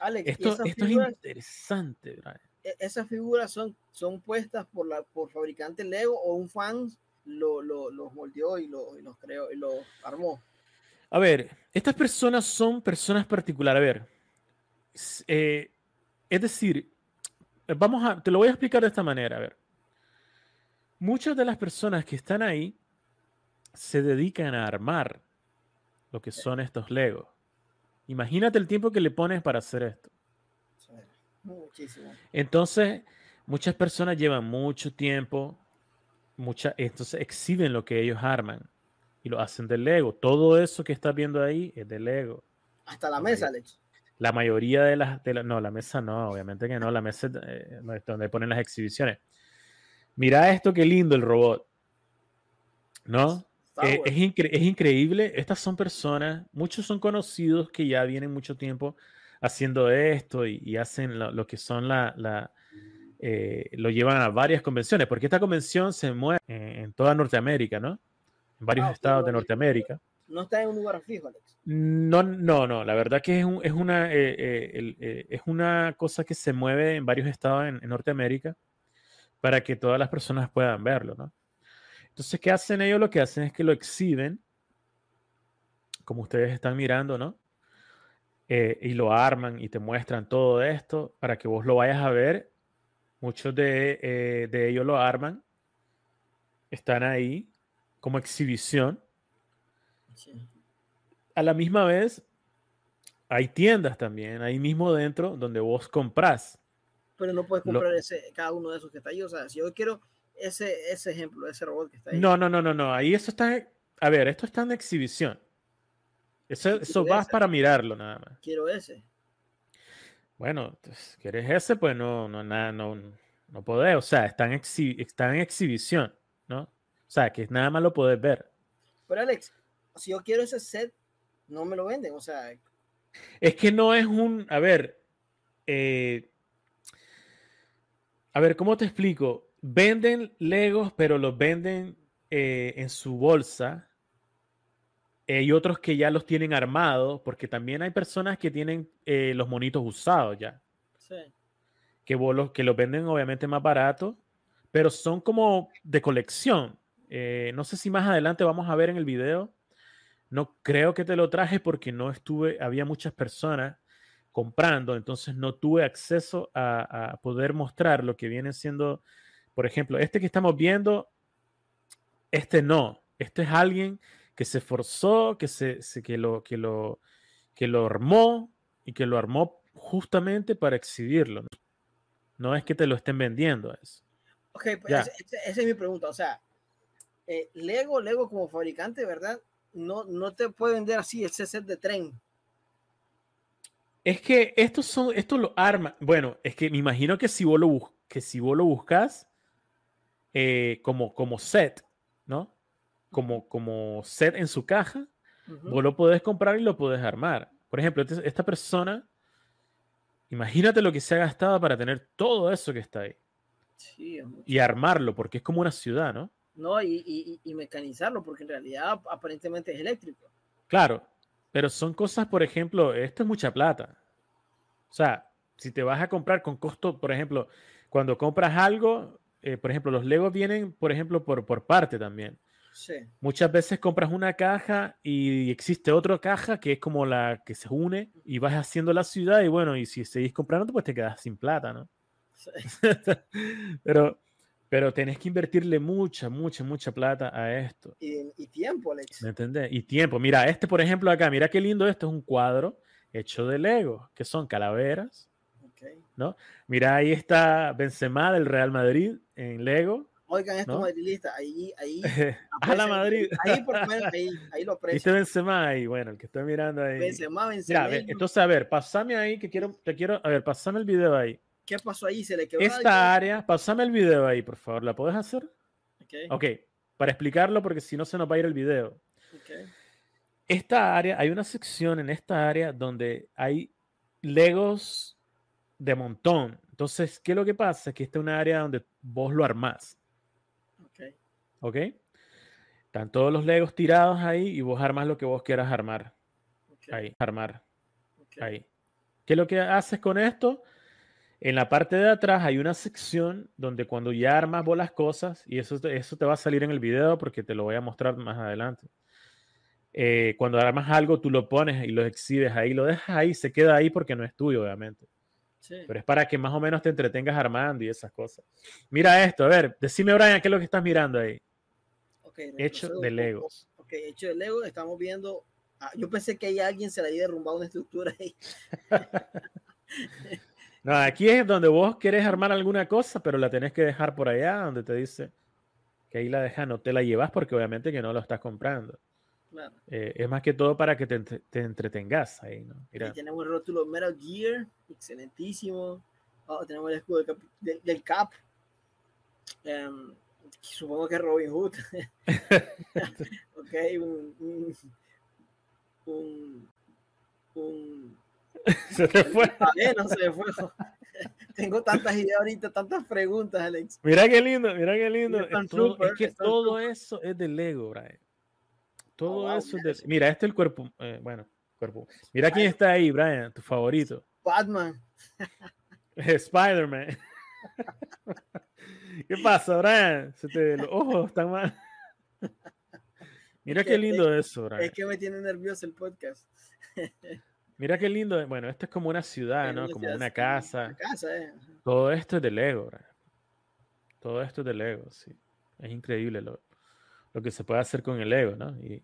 Alex, esto, esto es interesante. Brian. E, ¿Esas figuras son, son puestas por, la, por fabricante Lego o un fan lo, lo, los moldeó y, lo, y los creó y los armó? A ver, estas personas son personas particulares. A ver, eh, es decir, vamos a, te lo voy a explicar de esta manera. A ver, muchas de las personas que están ahí se dedican a armar lo que son estos Legos. Imagínate el tiempo que le pones para hacer esto. Muchísimo. Entonces, muchas personas llevan mucho tiempo, mucha, entonces exhiben lo que ellos arman y lo hacen de Lego. Todo eso que estás viendo ahí es de Lego. Hasta la mesa, Alex. La mayoría de las, no, la mesa no, obviamente que no, la mesa eh, es donde ponen las exhibiciones. Mira esto, qué lindo el robot. ¿No? Eh, es, increíble. Estas son personas, muchos son conocidos que ya vienen mucho tiempo haciendo esto y, hacen lo, que son la, eh, lo llevan a varias convenciones, porque esta convención se mueve en, toda Norteamérica, ¿no? En varios ah, estados de Norteamérica. No está en un lugar fijo, Alex. No, no, no. La verdad que es, es una, eh, es una cosa que se mueve en varios estados en Norteamérica para que todas las personas puedan verlo, ¿no? Entonces, ¿qué hacen ellos? Lo que hacen es que lo exhiben, como ustedes están mirando, ¿no? Eh, y lo arman y te muestran todo esto para que vos lo vayas a ver. Muchos de, eh, ellos lo arman, están ahí como exhibición. A la misma vez, hay tiendas también, ahí mismo dentro, donde vos compras. Pero no puedes comprar ese, cada uno de esos que está ahí. O sea, si yo quiero ese, ese ejemplo, ese robot que está ahí. No, no, no, no, no. Ahí eso está. A ver, esto está en exhibición. Eso, eso vas para mirarlo nada más. Quiero ese. Bueno, pues, ¿quieres ese? Pues no, no, nada, no, no podés. O sea, está en, está en exhibición, ¿no? O sea, que nada más lo podés ver. Pero Alex, si yo quiero ese set, no me lo venden. O sea. Es que no es un. A ver. Eh, a ver, ¿cómo te explico? Venden Legos, pero los venden eh, en su bolsa. Eh, y otros que ya los tienen armados, porque también hay personas que tienen eh, los monitos usados ya. Sí. Que, los, que los venden obviamente más barato, pero son como de colección. no sé si más adelante vamos a ver en el video. No creo que te lo traje porque no estuve, había muchas personas comprando, entonces no tuve acceso a, a poder mostrar lo que viene siendo por ejemplo, este que estamos viendo, este no. Este es alguien que se esforzó, que, se, que, lo, que, lo, que lo armó y que lo armó justamente para exhibirlo. No, es que te lo estén vendiendo eso. Ok, pues esa, es mi pregunta. O sea, eh, Lego, Lego como fabricante, ¿verdad? No, no te puede vender así ese set de tren. Es que estos son, estos lo arman. Bueno, es que me imagino que si vos lo, que si vos lo buscas, eh, como, como set, ¿no? Como, como set en su caja, vos lo podés comprar y lo podés armar. Por ejemplo, este, esta persona, imagínate lo que se ha gastado para tener todo eso que está ahí. y armarlo, porque es como una ciudad, ¿no? No, y, y, mecanizarlo, porque en realidad aparentemente es eléctrico. Claro, pero son cosas, por ejemplo, esto es mucha plata. O sea, si te vas a comprar con costo, por ejemplo, cuando compras algo, eh, por ejemplo, los Legos vienen, por ejemplo, por, por parte también. Sí. Muchas veces compras una caja y existe otra caja que es como la que se une y vas haciendo la ciudad y bueno, y si seguís comprando, pues te quedas sin plata, ¿no? sí. [LAUGHS] pero, pero tenés que invertirle mucha, mucha, mucha plata a esto. Y, y tiempo, Alex. ¿Me entendés? Y tiempo. Mira, este, por ejemplo, acá, mira qué lindo esto. Es un cuadro hecho de Lego, que son calaveras. Ok. Mira, ahí está Benzema del Real Madrid en Lego. Oigan, estos ¿No? ahí, ahí. [LAUGHS] a la Madrid. Ahí, por ahí, ahí lo [LAUGHS] ¿Viste aprecian. Benzema ahí? Bueno, el que está mirando ahí. Benzema, Benzema. Mira, entonces, a ver, pasame ahí, que quiero, te quiero, a ver, pasame el video ahí. ¿Qué pasó ahí? ¿Se le quedó Esta área, pasame el video ahí, por favor, ¿la puedes hacer? Ok, Ok, para explicarlo, porque si no se nos va a ir el video. Esta área, hay una sección en esta área donde hay Legos de montón. Entonces, ¿qué es lo que pasa? Que esta es una área donde vos lo armás, ok. ¿ok? Están todos los Legos tirados ahí y vos armas lo que vos quieras armar. Ahí, armar. Ahí. ¿Qué es lo que haces con esto? En la parte de atrás hay una sección donde cuando ya armas vos las cosas, y eso, te- eso te va a salir en el video porque te lo voy a mostrar más adelante. Eh, cuando armas algo, tú lo pones y lo exhibes ahí, lo dejas ahí, se queda ahí porque no es tuyo, obviamente. Sí. Pero es para que más o menos te entretengas armando y esas cosas. Mira esto, a ver, decime, Brian, ¿qué es lo que estás mirando ahí? Hecho de. Legos. Ok, hecho de Lego, estamos viendo. ah, yo pensé que ahí alguien se le había derrumbado una estructura ahí. [LAUGHS] No, aquí es donde vos querés armar alguna cosa, pero la tenés que dejar por allá, donde te dice que ahí la dejas, no te la llevas porque obviamente que no lo estás comprando. Claro. Eh, es más que todo para que te, te entretengas ahí, ¿no? Mira, tenemos el rótulo Metal Gear, excelentísimo. Oh, tenemos el escudo del cap. del- del cap. Em, supongo que Robin Hood. [LAUGHS] ok, un. un, un, un- [LAUGHS] se te fue. [LAUGHS] no se fue. Tengo tantas ideas ahorita, tantas preguntas, Alex. Mira qué lindo, mira qué lindo. Es, todo- es que todo eso es de Lego, Brian. Todo Oh, wow, eso es mira de... Mira, este es el cuerpo, eh, bueno, cuerpo. Mira quién está ahí, Brian, tu favorito. Batman. [LAUGHS] Spider-Man. [LAUGHS] ¿Qué pasa, Brian? Se te, los ojos están mal. [LAUGHS] Mira Es qué lindo eso, Brian. Es que me tiene nervioso el podcast. Mira qué lindo. Bueno, esto es como una ciudad, ¿no? una Como ciudad, una casa. Una casa, eh. Todo esto es de Lego, Brian. Todo esto es de Lego, sí. Es increíble lo, lo que se puede hacer con el Lego, ¿no? Y,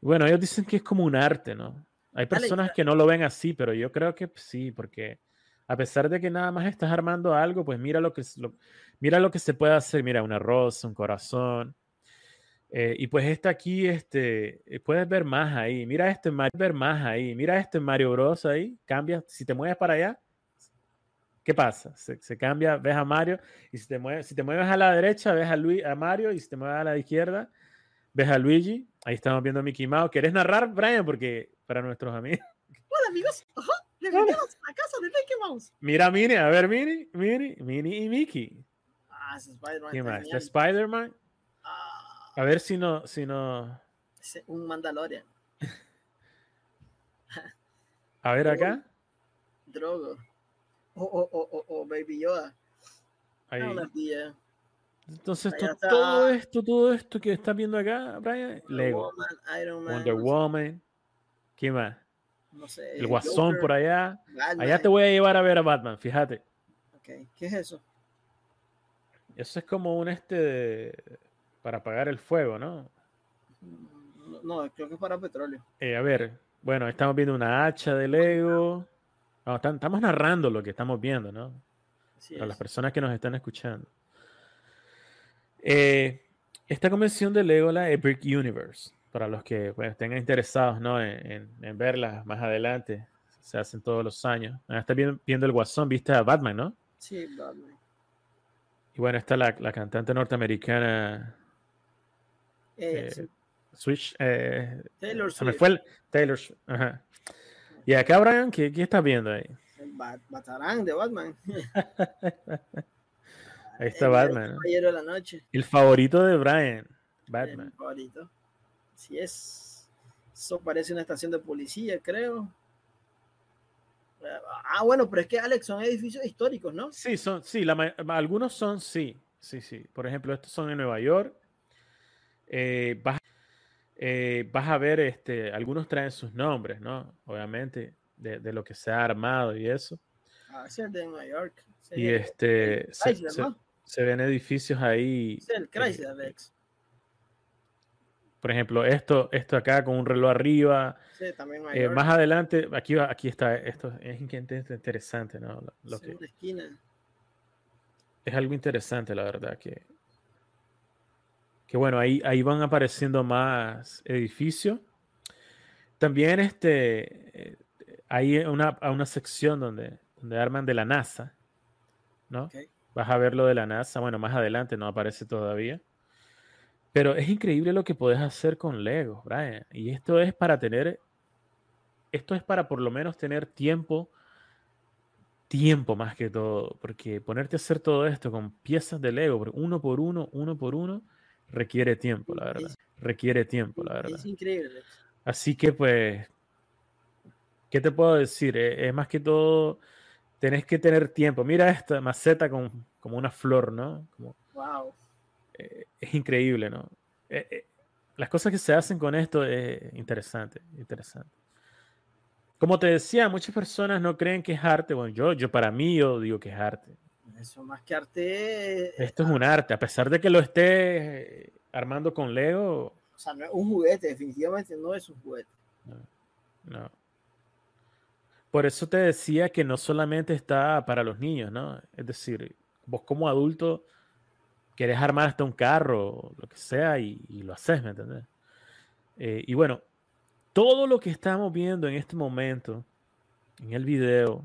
bueno, ellos dicen que es como un arte, ¿no? Hay personas que no lo ven así, pero yo creo que sí, porque a pesar de que nada más estás armando algo, pues mira lo que, lo, mira lo que se puede hacer. Mira, una rosa, un corazón. Eh, y pues esta aquí, este, eh, puedes ver más ahí. Mira este Mario, ver más ahí. Mira este Mario Bros ahí. Cambia, si te mueves para allá, ¿qué pasa? Se, se cambia, ves a Mario. Y si te mueves, si te mueves a la derecha, ves a, Luis, a Mario. Y si te mueves a la izquierda, ves a Luigi. Ahí estamos viendo a Mickey Mouse. ¿Querés narrar, Brian? Porque para nuestros amigos. Hola amigos, ajá, [LAUGHS] bienvenidos a la casa de Mickey Mouse. Mira a Minnie, a ver, Minnie, Minnie, Minnie y Mickey. Ah, ese Spider-Man. ¿Qué más? Spider-Man. Ah, A ver si no, si no. un Mandalorian. [LAUGHS] A ver acá. Drogo. O, o, o, Baby Yoda. Ahí. Ah. Entonces, to- todo esto, todo esto que estás viendo acá, Brian, Lego. Woman, Iron Man. Wonder no sé, Woman. ¿Qué más? No sé. El Guasón por allá. Batman. Allá te voy a llevar a ver a Batman, fíjate. Ok, ¿qué es eso? Eso es como un este de- para apagar el fuego, ¿no? No, no, creo que es para petróleo. Eh, a ver, bueno, estamos viendo una hacha de Lego. No, están- estamos narrando lo que estamos viendo, ¿no? Así Para las personas que nos están escuchando. Eh, esta convención de Lego, la Epic Universe, para los que estén interesados ¿no? en, en- en verla más adelante, se hacen todos los años. Ah, Está viendo, viendo el Guasón, viste a Batman, ¿no? Sí, Batman. Y bueno, está la, la cantante norteamericana Eh, eh, sí, Switch. eh, Taylor se me Swift. fue el Taylor Swift, ajá. Y acá, Brian, ¿qué, qué estás viendo ahí? El Bat- Batarán de Batman. [LAUGHS] Ahí está El Batman. Caballero de la noche. El favorito de Brian, Batman. favorito. Así es. Eso parece una estación de policía, creo. Ah, bueno, pero es que Alex son edificios históricos, ¿no? Sí, son, sí, la algunos son sí, sí, sí. Por ejemplo, estos son en Nueva York. Eh, vas, eh, vas, a ver, este, algunos traen sus nombres, ¿no? Obviamente, de, de lo que se ha armado y eso. Ah, es de Nueva York. y este, se, se, se, ven edificios ahí. Es el Chrysler. Por ejemplo, esto, esto acá con un reloj arriba. Sí, también eh, más adelante, aquí, aquí está, esto es interesante, ¿no? Lo que, esquina. Es algo interesante, la verdad, que, que bueno, ahí, ahí van apareciendo más edificios. También este, hay una, una sección donde, donde arman de la NASA, ¿no? Okay. Vas a ver lo de la NASA, bueno, más adelante no aparece todavía. Pero es increíble lo que puedes hacer con Lego, Brian. Y esto es para tener, esto es para por lo menos tener tiempo, tiempo más que todo. Porque ponerte a hacer todo esto con piezas de Lego, uno por uno, uno por uno, requiere tiempo, la verdad. Requiere tiempo, la verdad. Es increíble. Así que pues, ¿qué te puedo decir? Es más que todo, tenés que tener tiempo. Mira esta maceta con, como una flor, ¿no? Como, wow eh, es increíble, ¿no? Eh, eh, las cosas que se hacen con esto es interesante, interesante. Como te decía, muchas personas no creen que es arte. Bueno, yo, yo para mí yo digo que es arte. Eso más que arte. Esto es un arte, a pesar de que lo esté armando con Lego. O sea, no es un juguete, definitivamente no es un juguete. No, no. Por eso te decía que no solamente está para los niños, ¿no? Es decir, vos como adulto querés armar hasta un carro, lo que sea, y, y lo haces, ¿me entendés? Eh, y bueno, todo lo que estamos viendo en este momento, en el video,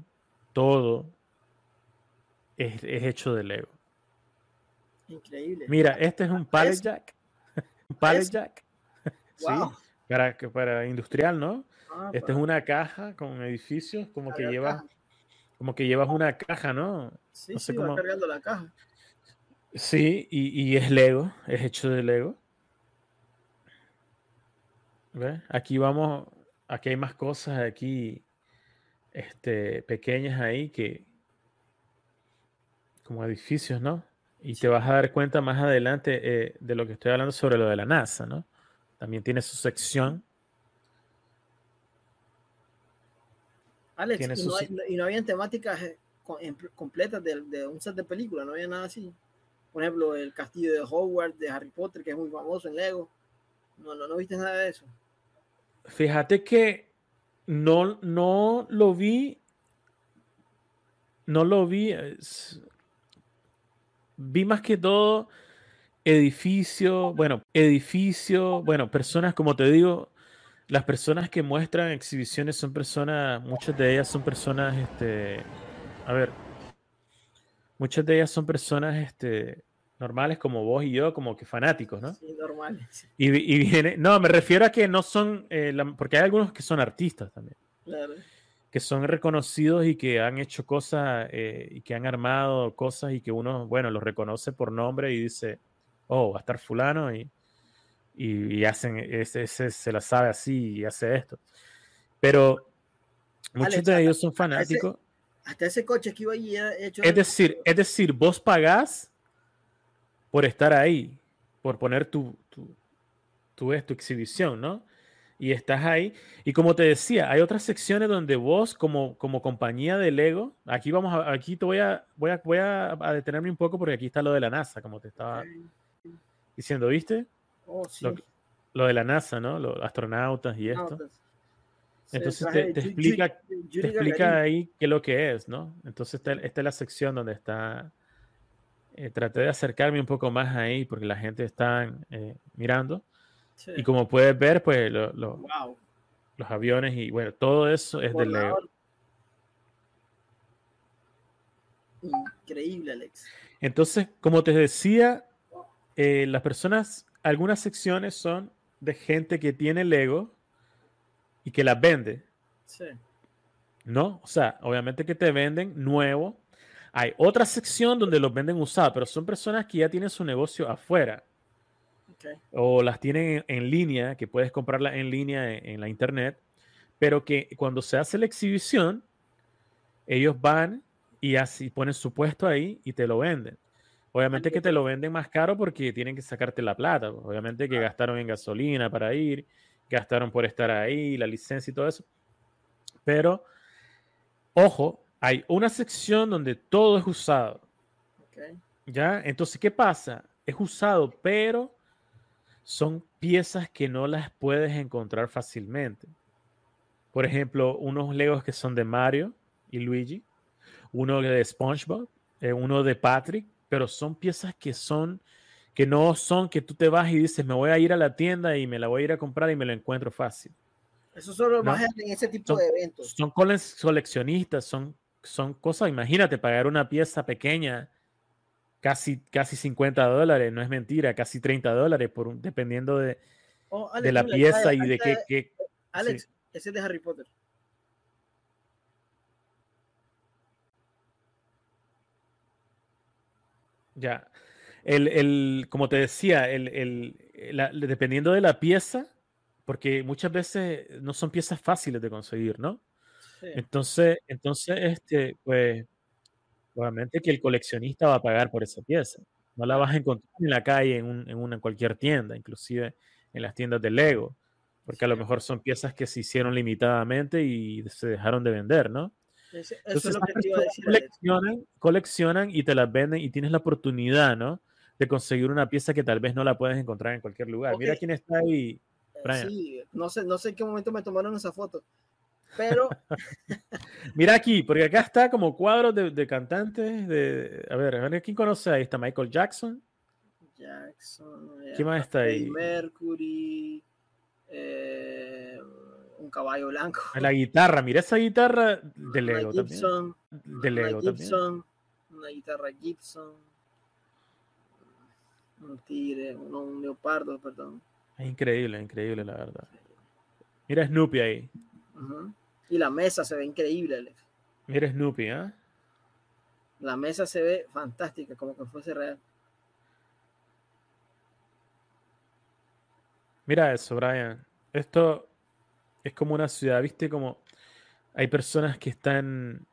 todo es, es hecho de Lego. Increíble. Mira, este es un pallet jack. [LAUGHS] un pallet jack. Wow. [LAUGHS] sí, para, para industrial, ¿no? Ah, Esta es una caja con edificios, como que llevas, como que llevas una caja, ¿no? Sí, no sé sí, cómo- va cargando la caja. Sí, y, y es Lego, es hecho de Lego. ¿Ves? Aquí vamos, aquí hay más cosas aquí, este, pequeñas ahí que, como edificios, ¿no? Y te vas a dar cuenta más adelante eh, de lo que estoy hablando sobre lo de la NASA, ¿no? También tiene su sección. Alex, y no, hay- y no habían temáticas eh, completas de, de un set de película, no había nada así. Por ejemplo, el castillo de Hogwarts de Harry Potter, que es muy famoso en Lego. No, no, no viste nada de eso. Fíjate que no, no lo vi. No lo vi. es- vi más que todo edificio, bueno, edificio, bueno, personas, como te digo, las personas que muestran exhibiciones son personas, muchas de ellas son personas, este, a ver, muchas de ellas son personas, este, normales como vos y yo, como que fanáticos, ¿no? Sí, normal. sí, Y, vi- y viene, no, me refiero a que no son, eh, la- porque hay algunos que son artistas también, claro. Que son reconocidos y que han hecho cosas eh, y que han armado cosas y que uno, bueno, los reconoce por nombre y dice, oh, va a estar fulano y, y, y hacen, ese, ese se la sabe así y hace esto. Pero muchos Alex, de ellos son hasta ese- fanáticos. Hasta ese coche que iba allí era hecho. Es decir, es decir, vos pagás por estar ahí, por poner tu, tu, tu, es- tu exhibición, ¿no? Y estás ahí. Y como te decía, hay otras secciones donde vos, como, como compañía de Lego, aquí vamos a, aquí te voy a, voy a, voy a, a detenerme un poco porque aquí está lo de la NASA, como te estaba diciendo, ¿viste? Oh, sí. Lo, lo de la NASA, ¿no? Los astronautas y esto. Entonces te, te explica, te explica ahí qué es lo que es, ¿no? Entonces esta, esta es la sección donde está. eh, traté de acercarme un poco más ahí porque la gente está eh, mirando. Sí. Y como puedes ver, pues lo- lo- Wow. los aviones y bueno, todo eso es de Lego. Increíble, Alex. Entonces, como te decía, eh, las personas, algunas secciones son de gente que tiene Lego y que las vende. Sí. ¿no? O sea, obviamente que te venden nuevo. Hay otra sección donde los venden usados, pero son personas que ya tienen su negocio afuera o las tienen en, línea, que puedes comprarla en línea en, en la internet, pero que cuando se hace la exhibición, ellos van y así ponen su puesto ahí y te lo venden. Obviamente que te lo venden más caro porque tienen que sacarte la plata. pues, Obviamente que gastaron en gasolina para ir, gastaron por estar ahí, la licencia y todo eso. Pero, ojo, hay una sección donde todo es usado. ¿Ya? Entonces, ¿qué pasa? Es usado, pero son piezas que no las puedes encontrar fácilmente. Por ejemplo, unos Legos que son de Mario y Luigi, uno de SpongeBob, eh, uno de Patrick, pero son piezas que son que no son que tú te vas y dices, me voy a ir a la tienda y me la voy a ir a comprar y me lo encuentro fácil. Eso solo No. más en ese tipo Son- de eventos. Son cole- coleccionistas, son, son cosas, imagínate, pagar una pieza pequeña, casi, casi 50 dólares, no es mentira, casi 30 dólares, por un- dependiendo de, Oh, Alex, de la pieza y de qué, qué- Alex, ese es de Harry Potter. Ya. El, el- como te decía, el, el- la- dependiendo de la pieza, porque muchas veces no son piezas fáciles de conseguir, ¿no? Sí. Entonces, entonces, este, pues, obviamente que el coleccionista va a pagar por esa pieza. No la vas a encontrar en la calle, en, un- en una, en cualquier tienda, inclusive en las tiendas de Lego, porque a lo mejor son piezas que se hicieron limitadamente y se dejaron de vender, ¿no? Eso Entonces, es lo que te iba a decir, coleccionan, coleccionan y te las venden y tienes la oportunidad, ¿no? De conseguir una pieza que tal vez no la puedes encontrar en cualquier lugar. Mira Ok. quién está ahí. Brian. Sí, no sé, no sé en qué momento me tomaron esa foto. Pero [LAUGHS] Mira aquí, porque acá está como cuadros de, de cantantes. De, a ver, a ver, ¿quién conoce ahí? Está Michael Jackson. Jackson, ¿Quién más está ahí? Mercury, eh, un caballo blanco. La guitarra, mira esa guitarra de una Lego también. De una Lego también. Una guitarra Gibson, un tigre, un leopardo, perdón. Es increíble, increíble, la verdad. Mira Snoopy ahí. Ujú. Y la mesa se ve increíble, Alex. Mira Snoopy, ¿ah? La mesa se ve fantástica, como que fuese real. Mira eso, Brian. Esto es como una ciudad, ¿viste? Como hay personas que están...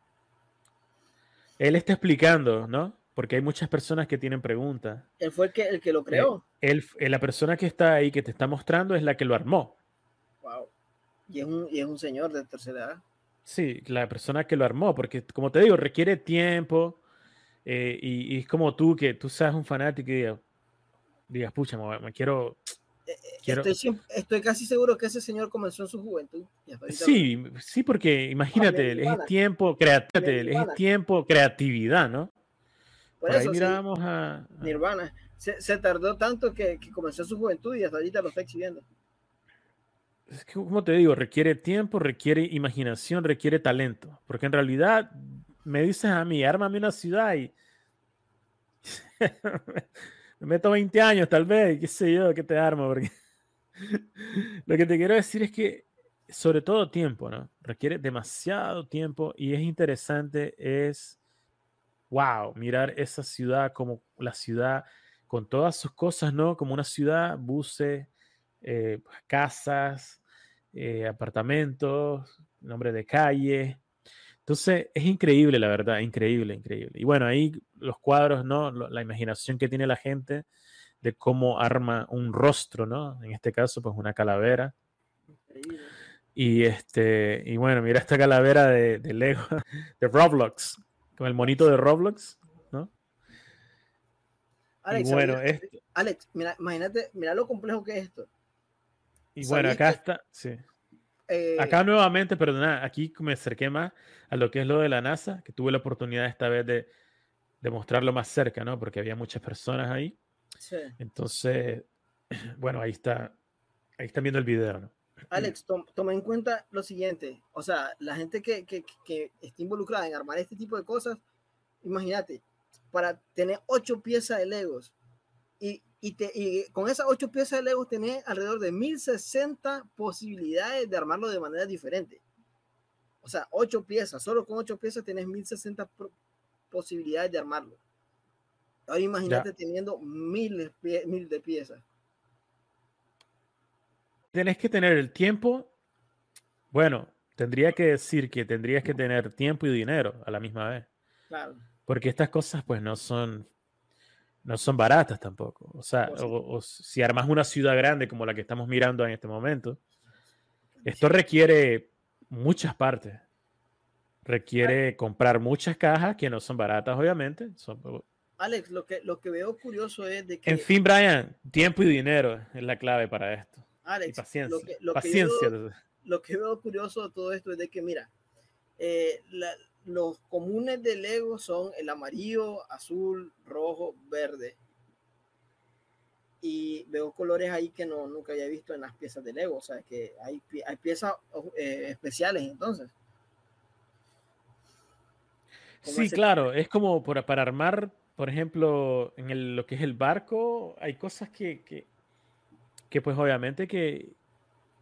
Él está explicando, ¿no? Porque hay muchas personas que tienen preguntas. Él fue el que, el que lo creó. Él, eh, la persona que está ahí, que te está mostrando, es la que lo armó. Wow. Y es un, y es un señor de tercera edad. Sí, la persona que lo armó, porque como te digo, requiere tiempo eh, y, y es como tú, que tú seas un fanático y digas, digas, pucha, me, me quiero... quiero... Estoy, siempre- estoy casi seguro que ese señor comenzó en su juventud. Sí, sí, porque imagínate, es tiempo, creatividad, es tiempo, creatividad, ¿no? Por, Por ahí eso, sí, mirábamos a... a- Nirvana. Se, se tardó tanto que, que comenzó en su juventud y hasta ahorita lo está exhibiendo. Es que, como te digo, requiere tiempo, requiere imaginación, requiere talento. Porque en realidad me dices a mí, ármame una ciudad y [LAUGHS] me meto 20 años tal vez, qué sé yo, que te armo. Porque [LAUGHS] lo que te quiero decir es que, sobre todo tiempo, ¿no? Requiere demasiado tiempo y es interesante, es, wow, mirar esa ciudad como la ciudad con todas sus cosas, ¿no? Como una ciudad, buses, eh, casas, eh, apartamentos, nombre de calle. Entonces, es increíble, la verdad, increíble, increíble. Y bueno, ahí los cuadros, ¿no? La imaginación que tiene la gente de cómo arma un rostro, ¿no? En este caso, pues una calavera. Increíble. Y este, y bueno, mira esta calavera de, de Lego, [LAUGHS] de Roblox, con el monito de Roblox, ¿no? Alex, y bueno, ¿sabías- esto- Alex, mira, imagínate, mira lo complejo que es esto. Y bueno, ¿Sabías acá está, sí. Eh, Acá nuevamente, perdona, aquí me acerqué más a lo que es lo de la NASA, que tuve la oportunidad esta vez de, de mostrarlo más cerca, ¿no? Porque había muchas personas ahí. sí. Entonces, [CLEARS THROAT] bueno, ahí está, ahí están viendo el video, ¿no? Alex, tom- toma en cuenta lo siguiente. O sea, la gente que, que, que está involucrada en armar este tipo de cosas, imagínate, para tener ocho piezas de Legos y, y, te, y con esas ocho piezas de Legos tenés alrededor de 1060 posibilidades de armarlo de manera diferente. O sea, ocho piezas, solo con ocho piezas tenés 1060 pro- posibilidades de armarlo. Ahora imagínate teniendo miles, mil de piezas. Tenés que tener el tiempo, bueno, tendría que decir que tendrías que tener tiempo y dinero a la misma vez. Claro. Porque estas cosas pues no son, no son baratas tampoco. O sea, o, si armas una ciudad grande como la que estamos mirando en este momento, esto requiere muchas partes. Requiere comprar muchas cajas que no son baratas, obviamente. Alex, lo que, lo que veo curioso es de que... En fin, Brian, tiempo y dinero es la clave para esto. Alex, paciencia. Lo que, paciencia. veo, lo que veo curioso de todo esto es de que, mira, eh, los comunes de Lego son el amarillo, azul, rojo, verde. Y veo colores ahí que no, nunca había visto en las piezas de Lego. O sea, que hay, hay piezas eh, especiales entonces. Sí, claro, es como para armar, por ejemplo, en lo que es el barco, hay cosas que, que, que pues obviamente que,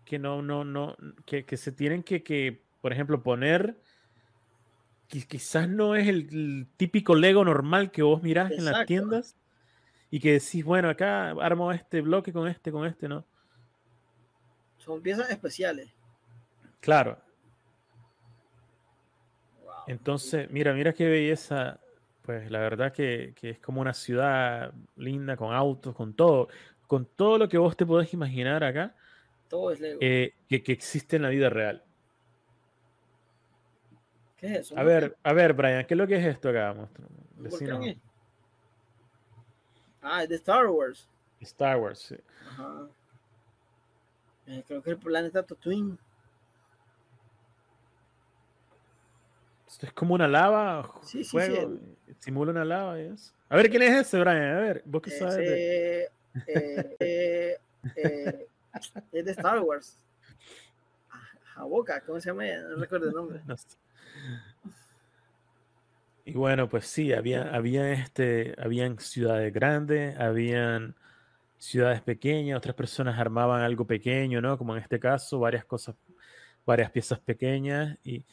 que no, no, no, que, que se tienen que, que, por ejemplo, poner quizás no es el, típico Lego normal que vos mirás en las tiendas y que decís, bueno, acá armo este bloque con este, con este, ¿no? Son piezas especiales. Claro. Entonces, mira, mira qué belleza. Pues la verdad que, es como una ciudad linda, con autos, con todo, con todo lo que vos te podés imaginar acá. Todo es Lego. Eh, que, que existe en la vida real. ¿Qué es eso? A ver, a ver, Brian, ¿qué es lo que es esto acá? Ah, es de Star Wars. Star Wars, sí. Ajá. Eh, creo que el planeta Tatooine. Esto es como una lava, sí, sí, fuego, sí, simula una lava y eso. A ver, ¿quién es ese, Brian? A ver, vos qué sabes. De... Eh, eh, eh, es de Star Wars. Jaboca, ¿cómo se llama? No recuerdo el nombre. [LAUGHS] No sé. Y bueno, pues sí, había, había este, habían ciudades grandes, habían ciudades pequeñas, otras personas armaban algo pequeño, ¿no? Como en este caso, varias cosas, varias piezas pequeñas. Y,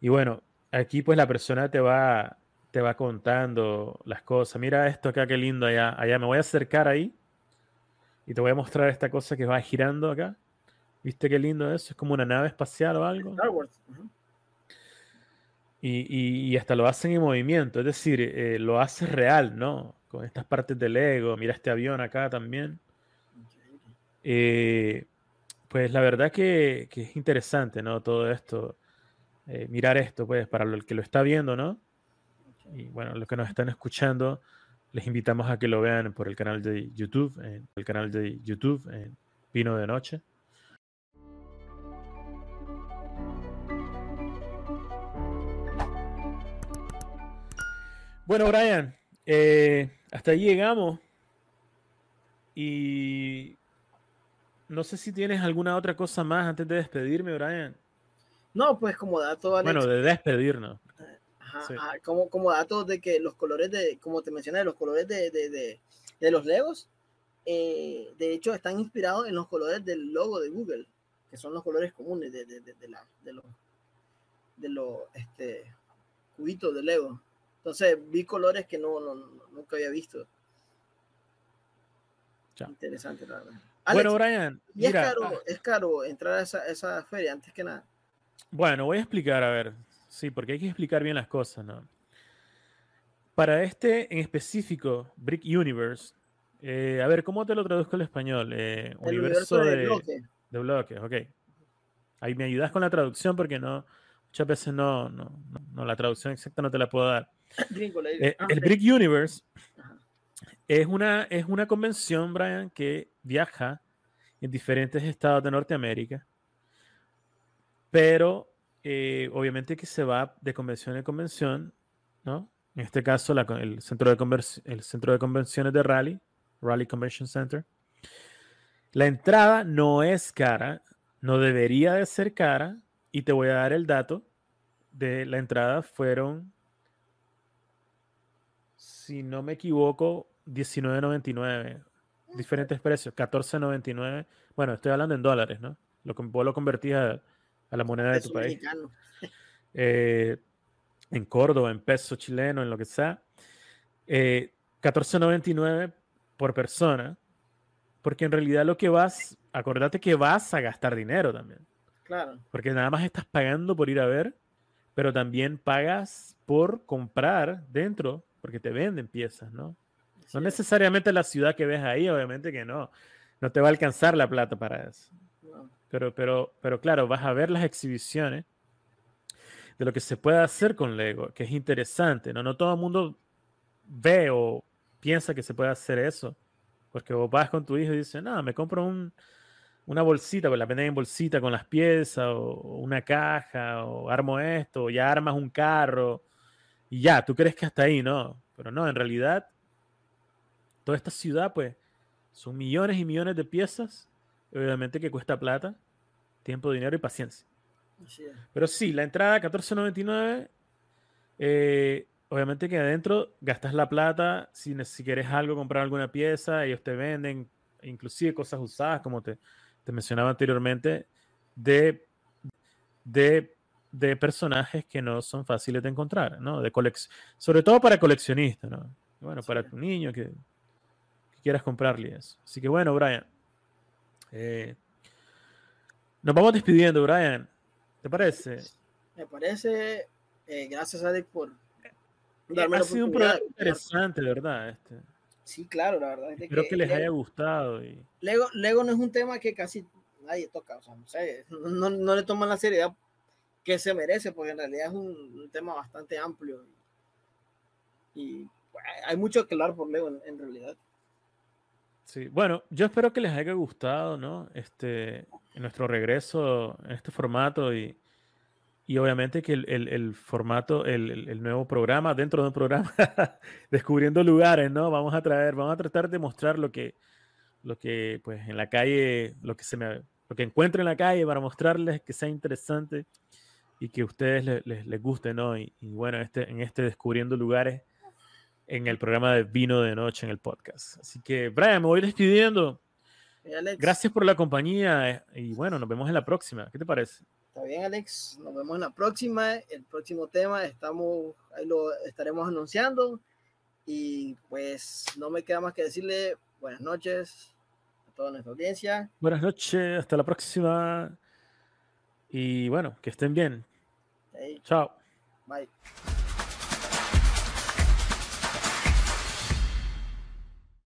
y bueno, aquí pues la persona te va, te va contando las cosas. Mira esto acá, qué lindo allá. Allá me voy a acercar ahí y te voy a mostrar esta cosa que va girando acá. ¿Viste qué lindo eso? Es como una nave espacial o algo. Star Wars. Y, y, hasta lo hacen en movimiento, es decir, eh, lo hace real, ¿no? Con estas partes del ego, mira este avión acá también. Eh, pues la verdad que, que, es interesante, ¿no? Todo esto, eh, mirar esto, pues, para el que lo está viendo, ¿no? Y bueno, los que nos están escuchando, les invitamos a que lo vean por el canal de YouTube, el canal de YouTube, en Pino de Noche. Bueno, Brian, eh, hasta ahí llegamos. Y no sé si tienes alguna otra cosa más antes de despedirme, Brian. No, pues como dato, Alex, Bueno, de despedirnos. Ajá, como, como dato de que los colores de, como te mencioné, los colores de, de, de, los Legos, eh, de hecho, están inspirados en los colores del logo de Google, que son los colores comunes de, la, de los, de los este, cubitos de Lego. Entonces vi colores que no, nunca había visto. Interesante, la verdad. bueno, Brian. Y es, caro, ah. es caro entrar a esa, esa, feria, antes que nada. Bueno, voy a explicar, a ver. Sí, porque hay que explicar bien las cosas, ¿no? Para este en específico, Brick Universe, eh, a ver, ¿cómo te lo traduzco al español? Eh, universo, de, de, bloque. de bloques, ok. Ahí me ayudas con la traducción porque no, muchas veces no, no, no, la traducción exacta no te la puedo dar. Eh, ah, el Brick Universe es una, es una convención, Brian, que viaja en diferentes estados de Norteamérica, pero eh, obviamente que se va de convención en convención, ¿no? En este caso, el, centro de el centro de convenciones de Raleigh, Raleigh Convention Center. La entrada no es cara, no debería de ser cara, y te voy a dar el dato de la entrada fueron, si no me equivoco, 19.99. Diferentes precios, 14.99. Bueno, estoy hablando en dólares, ¿no? Lo vos lo convertís a, la moneda de tu país. [LAUGHS] Eh, en Córdoba, en peso chileno, en lo que sea. 14.99 eh, por persona. Porque en realidad lo que vas, acordate que vas a gastar dinero también. Claro. Porque nada más estás pagando por ir a ver, pero también pagas por comprar dentro, porque te venden piezas, ¿no? No necesariamente la ciudad que ves ahí, obviamente que no. No te va a alcanzar la plata para eso. Pero, pero, pero claro, vas a ver las exhibiciones de lo que se puede hacer con Lego, que es interesante. No, no todo el mundo ve o piensa que se puede hacer eso. Porque vos vas con tu hijo y dices, no, me compro un, una bolsita, pues la venden en bolsita con las piezas, o, una caja, o armo esto, o ya armas un carro, y ya, tú crees que hasta ahí, ¿no? Pero no, en realidad, toda esta ciudad, pues, son millones y millones de piezas, obviamente que cuesta plata, tiempo, dinero y paciencia. Pero sí, la entrada 14.99, eh, obviamente que adentro gastas la plata, si, si quieres algo, comprar alguna pieza, ellos te venden, inclusive cosas usadas, como te, te mencionaba anteriormente, de, de, de, personajes que no son fáciles de encontrar, ¿no? De sobre todo para coleccionistas, ¿no? Bueno, para tu niño que, quieras comprarle eso. Así que bueno, Brian. Eh, nos vamos despidiendo, Brian. ¿Te parece? Me parece. Eh, gracias, Alex, por eh, darme ha sido un programa interesante, ¿verdad? Este. Sí, claro, la verdad. Espero que, les haya gustado. Y... Lego, Lego no es un tema que casi nadie toca, o sea, no sé, no, no le toman la seriedad que se merece, porque en realidad es un, tema bastante amplio. Y, pues, hay mucho que hablar por Lego en, realidad. Sí, bueno, yo espero que les haya gustado, ¿no? Este, en nuestro regreso en este formato y, y obviamente que el, el, formato, el, el, nuevo programa, dentro de un programa, [LAUGHS] descubriendo lugares, ¿no? Vamos a traer, vamos a tratar de mostrar lo que, lo que, pues, en la calle, lo que se me, lo que encuentro en la calle para mostrarles que sea interesante y que a ustedes les, les, les guste, ¿no? Y, y, bueno, este, en este descubriendo lugares, en el programa de Vino de Noche en el podcast. Así que, Brian, me voy despidiendo. Gracias por la compañía eh, y bueno, nos vemos en la próxima. ¿Qué te parece? Está bien, Alex. Nos vemos en la próxima. El próximo tema estamos, ahí lo estaremos anunciando. Y pues no me queda más que decirle buenas noches a toda nuestra audiencia. Buenas noches, hasta la próxima. Y bueno, que estén bien. Tchau. Bye.